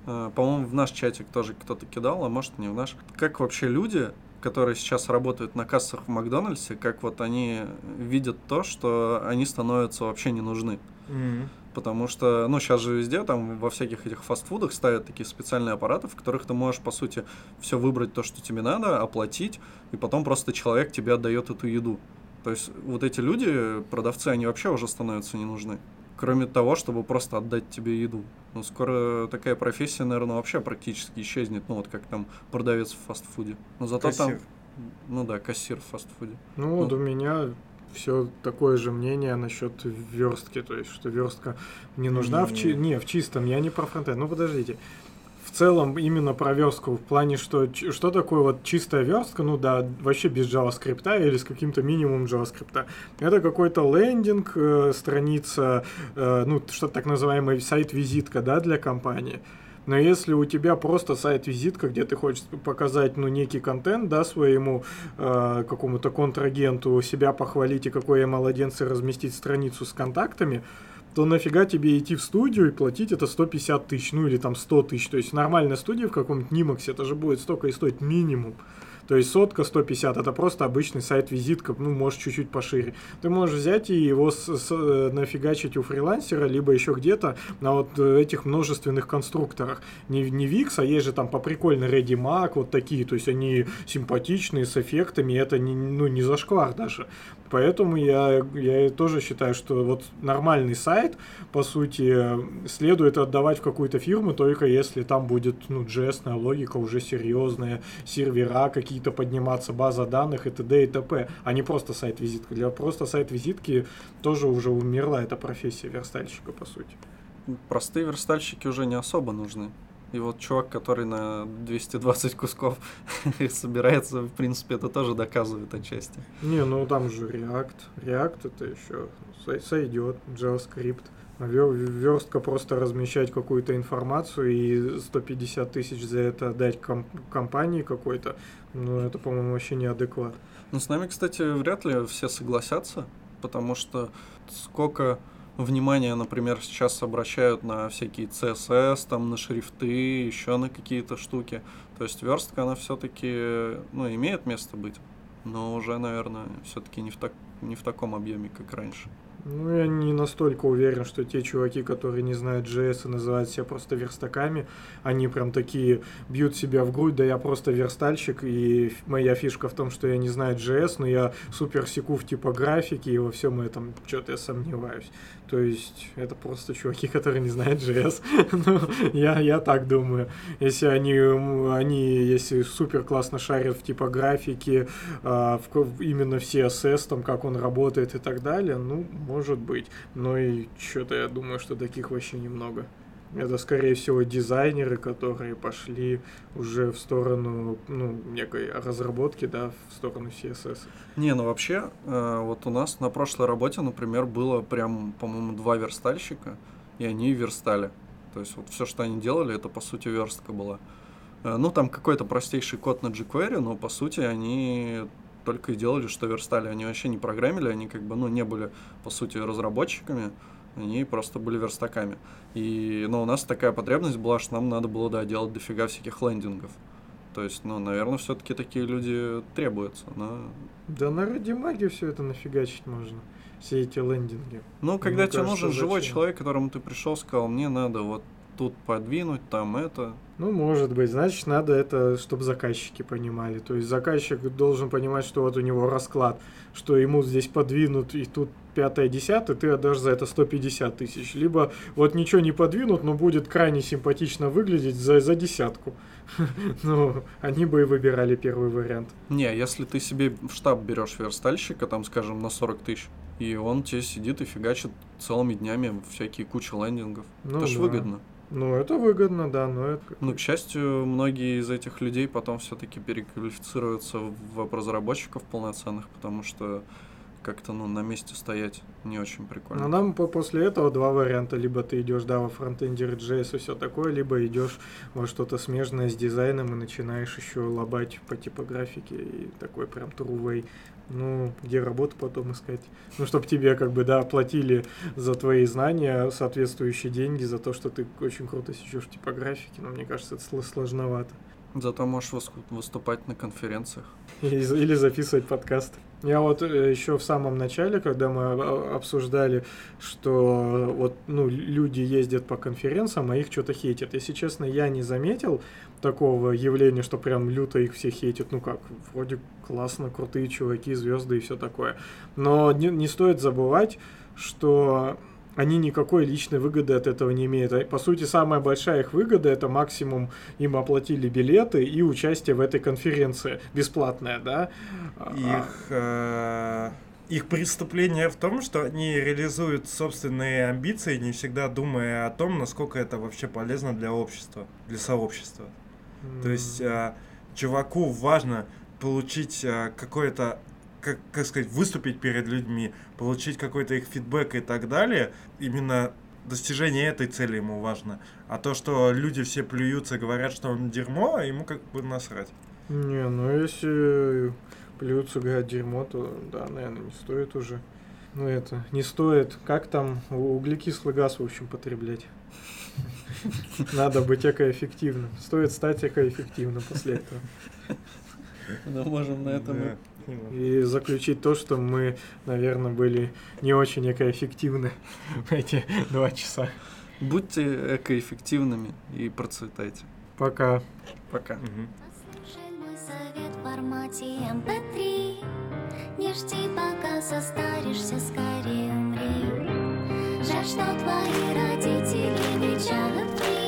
А, По-моему, в наш чатик тоже кто-то кидал, а может не в наш. Как вообще люди, которые сейчас работают на кассах в Макдональдсе, как вот они видят то, что они становятся вообще не нужны? М. Потому что, ну, сейчас же везде, там, во всяких этих фастфудах ставят такие специальные аппараты, в которых ты можешь, по сути, все выбрать то, что тебе надо, оплатить, и потом просто человек тебе отдает эту еду. То есть вот эти люди, продавцы, они вообще уже становятся не нужны. Кроме того, чтобы просто отдать тебе еду. Ну, скоро такая профессия, наверное, вообще практически исчезнет. Ну, вот как там продавец в фастфуде. Но зато Кассир. там... Ну да, кассир в фастфуде. Ну, вот у меня все такое же мнение насчет верстки, то есть, что верстка не нужна в чи- не в чистом, я не про фронтенд. Ну, подождите. В целом именно про верстку в плане, что что такое вот чистая верстка, ну да, вообще без JavaScript или с каким-то минимумом JavaScript. Это какой-то лендинг, э, страница, э, ну, что так называемый сайт-визитка, да, для компании. Но если у тебя просто сайт-визитка, где ты хочешь показать, ну, некий контент, да, своему э, какому-то контрагенту, себя похвалить и какой я молодец, и разместить страницу с контактами, то нафига тебе идти в студию и платить это 150 тысяч, ну или там 100 тысяч. То есть нормальная студия в каком-нибудь Нимаксе, это же будет столько и стоить минимум. То есть сотка 150 это просто обычный сайт-визитка, ну, может, чуть-чуть пошире. Ты можешь взять и его с- с- э, нафигачить у фрилансера, либо еще где-то на вот э, этих множественных конструкторах. Не, не Wix, а есть же там по прикольно Ready Mac, вот такие, то есть они симпатичные, с эффектами, это не, ну, не зашквар даже. Поэтому я, я тоже считаю, что вот нормальный сайт, по сути, следует отдавать в какую-то фирму, только если там будет, ну, JS логика уже серьезная, сервера какие-то подниматься, база данных и т.д. и т.п., а не просто сайт-визитка. Для просто сайт-визитки тоже уже умерла эта профессия верстальщика, по сути. Простые верстальщики уже не особо нужны. И вот чувак, который на 220 кусков собирается, в принципе, это тоже доказывает отчасти. Не, ну там же React. React это еще сой- сойдет, JavaScript. Вер- Верстка просто размещать какую-то информацию и 150 тысяч за это дать ком- компании какой-то, ну это, по-моему, вообще неадекват. Ну, с нами, кстати, вряд ли все согласятся, потому что сколько внимания, например, сейчас обращают на всякие CSS, там, на шрифты, еще на какие-то штуки. То есть верстка, она все-таки, ну, имеет место быть, но уже, наверное, все-таки не в, так, не в таком объеме, как раньше. Ну, я не настолько уверен, что те чуваки, которые не знают JS и называют себя просто верстаками, они прям такие бьют себя в грудь, да я просто верстальщик, и моя фишка в том, что я не знаю JS, но я супер секу в типографике, и во всем этом что-то я сомневаюсь. То есть это просто чуваки, которые не знают JS. Ну, я, я так думаю. Если они, они если супер классно шарят в типографике, ко- в- именно в CSS, там, как он работает и так далее, ну, может быть. Но и что-то я думаю, что таких вообще немного. Это, скорее всего, дизайнеры, которые пошли уже в сторону, ну, некой разработки, да, в сторону CSS. Не, ну вообще, э, вот у нас на прошлой работе, например, было прям, по-моему, два верстальщика, и они верстали. То есть вот все, что они делали, это по сути верстка была. Э, Ну, там какой-то простейший код на jQuery, но по сути они только и делали, что верстали. Они вообще не программили, они как бы, ну, не были, по сути, разработчиками, они просто были верстаками. И, ну, у нас такая потребность была, что нам надо было, да, делать дофига всяких лендингов. То есть, ну, наверное, все-таки такие люди требуются. Но... Да на Радимаге все это нафигачить можно. Все эти лендинги. Ну, когда Мне тебе кажется, нужен живой зачем? человек, которому ты пришел, сказал, мне надо вот тут подвинуть, там это. Ну, может быть, значит, надо это, чтобы заказчики понимали. То есть заказчик должен понимать, что вот у него расклад, что ему здесь подвинут, и тут пятое, десятое, ты отдашь за это 150 тысяч. Либо вот ничего не подвинут, но будет крайне симпатично выглядеть за, за десятку. Ну, они бы и выбирали первый вариант. Не, если ты себе в штаб берешь верстальщика, там, скажем, на 40 тысяч, и он тебе сидит и фигачит целыми днями всякие кучи лендингов. Ну это ж да. выгодно. Ну, это выгодно, да, но это... Ну, к счастью, многие из этих людей потом все-таки переквалифицируются в веб-разработчиков полноценных, потому что как-то, ну, на месте стоять не очень прикольно. Но нам по- после этого два варианта. Либо ты идешь, да, во фронтенде JS и все такое, либо идешь во что-то смежное с дизайном и начинаешь еще лобать по типографике и такой прям way. Ну, где работу потом искать? Ну, чтобы тебе как бы, да, платили за твои знания соответствующие деньги за то, что ты очень круто сечешь в типографике. Но мне кажется, это сло- сложновато. Зато можешь выс- выступать на конференциях. Или, записывать подкасты. Я вот еще в самом начале, когда мы обсуждали, что вот ну, люди ездят по конференциям, а их что-то хейтят. Если честно, я не заметил такого явления, что прям люто их все хейтят. Ну как, вроде классно, крутые чуваки, звезды и все такое. Но не, не стоит забывать, что они никакой личной выгоды от этого не имеют. А, По сути, самая большая их выгода это максимум им оплатили билеты и участие в этой конференции. Бесплатное, да? Их, э, их преступление в том, что они реализуют собственные амбиции, не всегда думая о том, насколько это вообще полезно для общества, для сообщества. То есть э, чуваку важно получить э, какое-то, как, как сказать, выступить перед людьми, получить какой-то их фидбэк и так далее. Именно достижение этой цели ему важно. А то, что люди все плюются, говорят, что он дерьмо, ему как бы насрать. Не, ну если плюются, говорят, дерьмо, то да, наверное, не стоит уже. Ну это, не стоит. Как там углекислый газ, в общем, потреблять? Надо быть экоэффективным. Стоит стать экоэффективным после этого. Мы можем на этом и заключить то, что мы, наверное, были не очень экоэффективны в эти два часа. Будьте экоэффективными и процветайте. Пока. Пока. MP3 Не жди, пока состаришься, скорее умри Жаль, что твои родители венчаны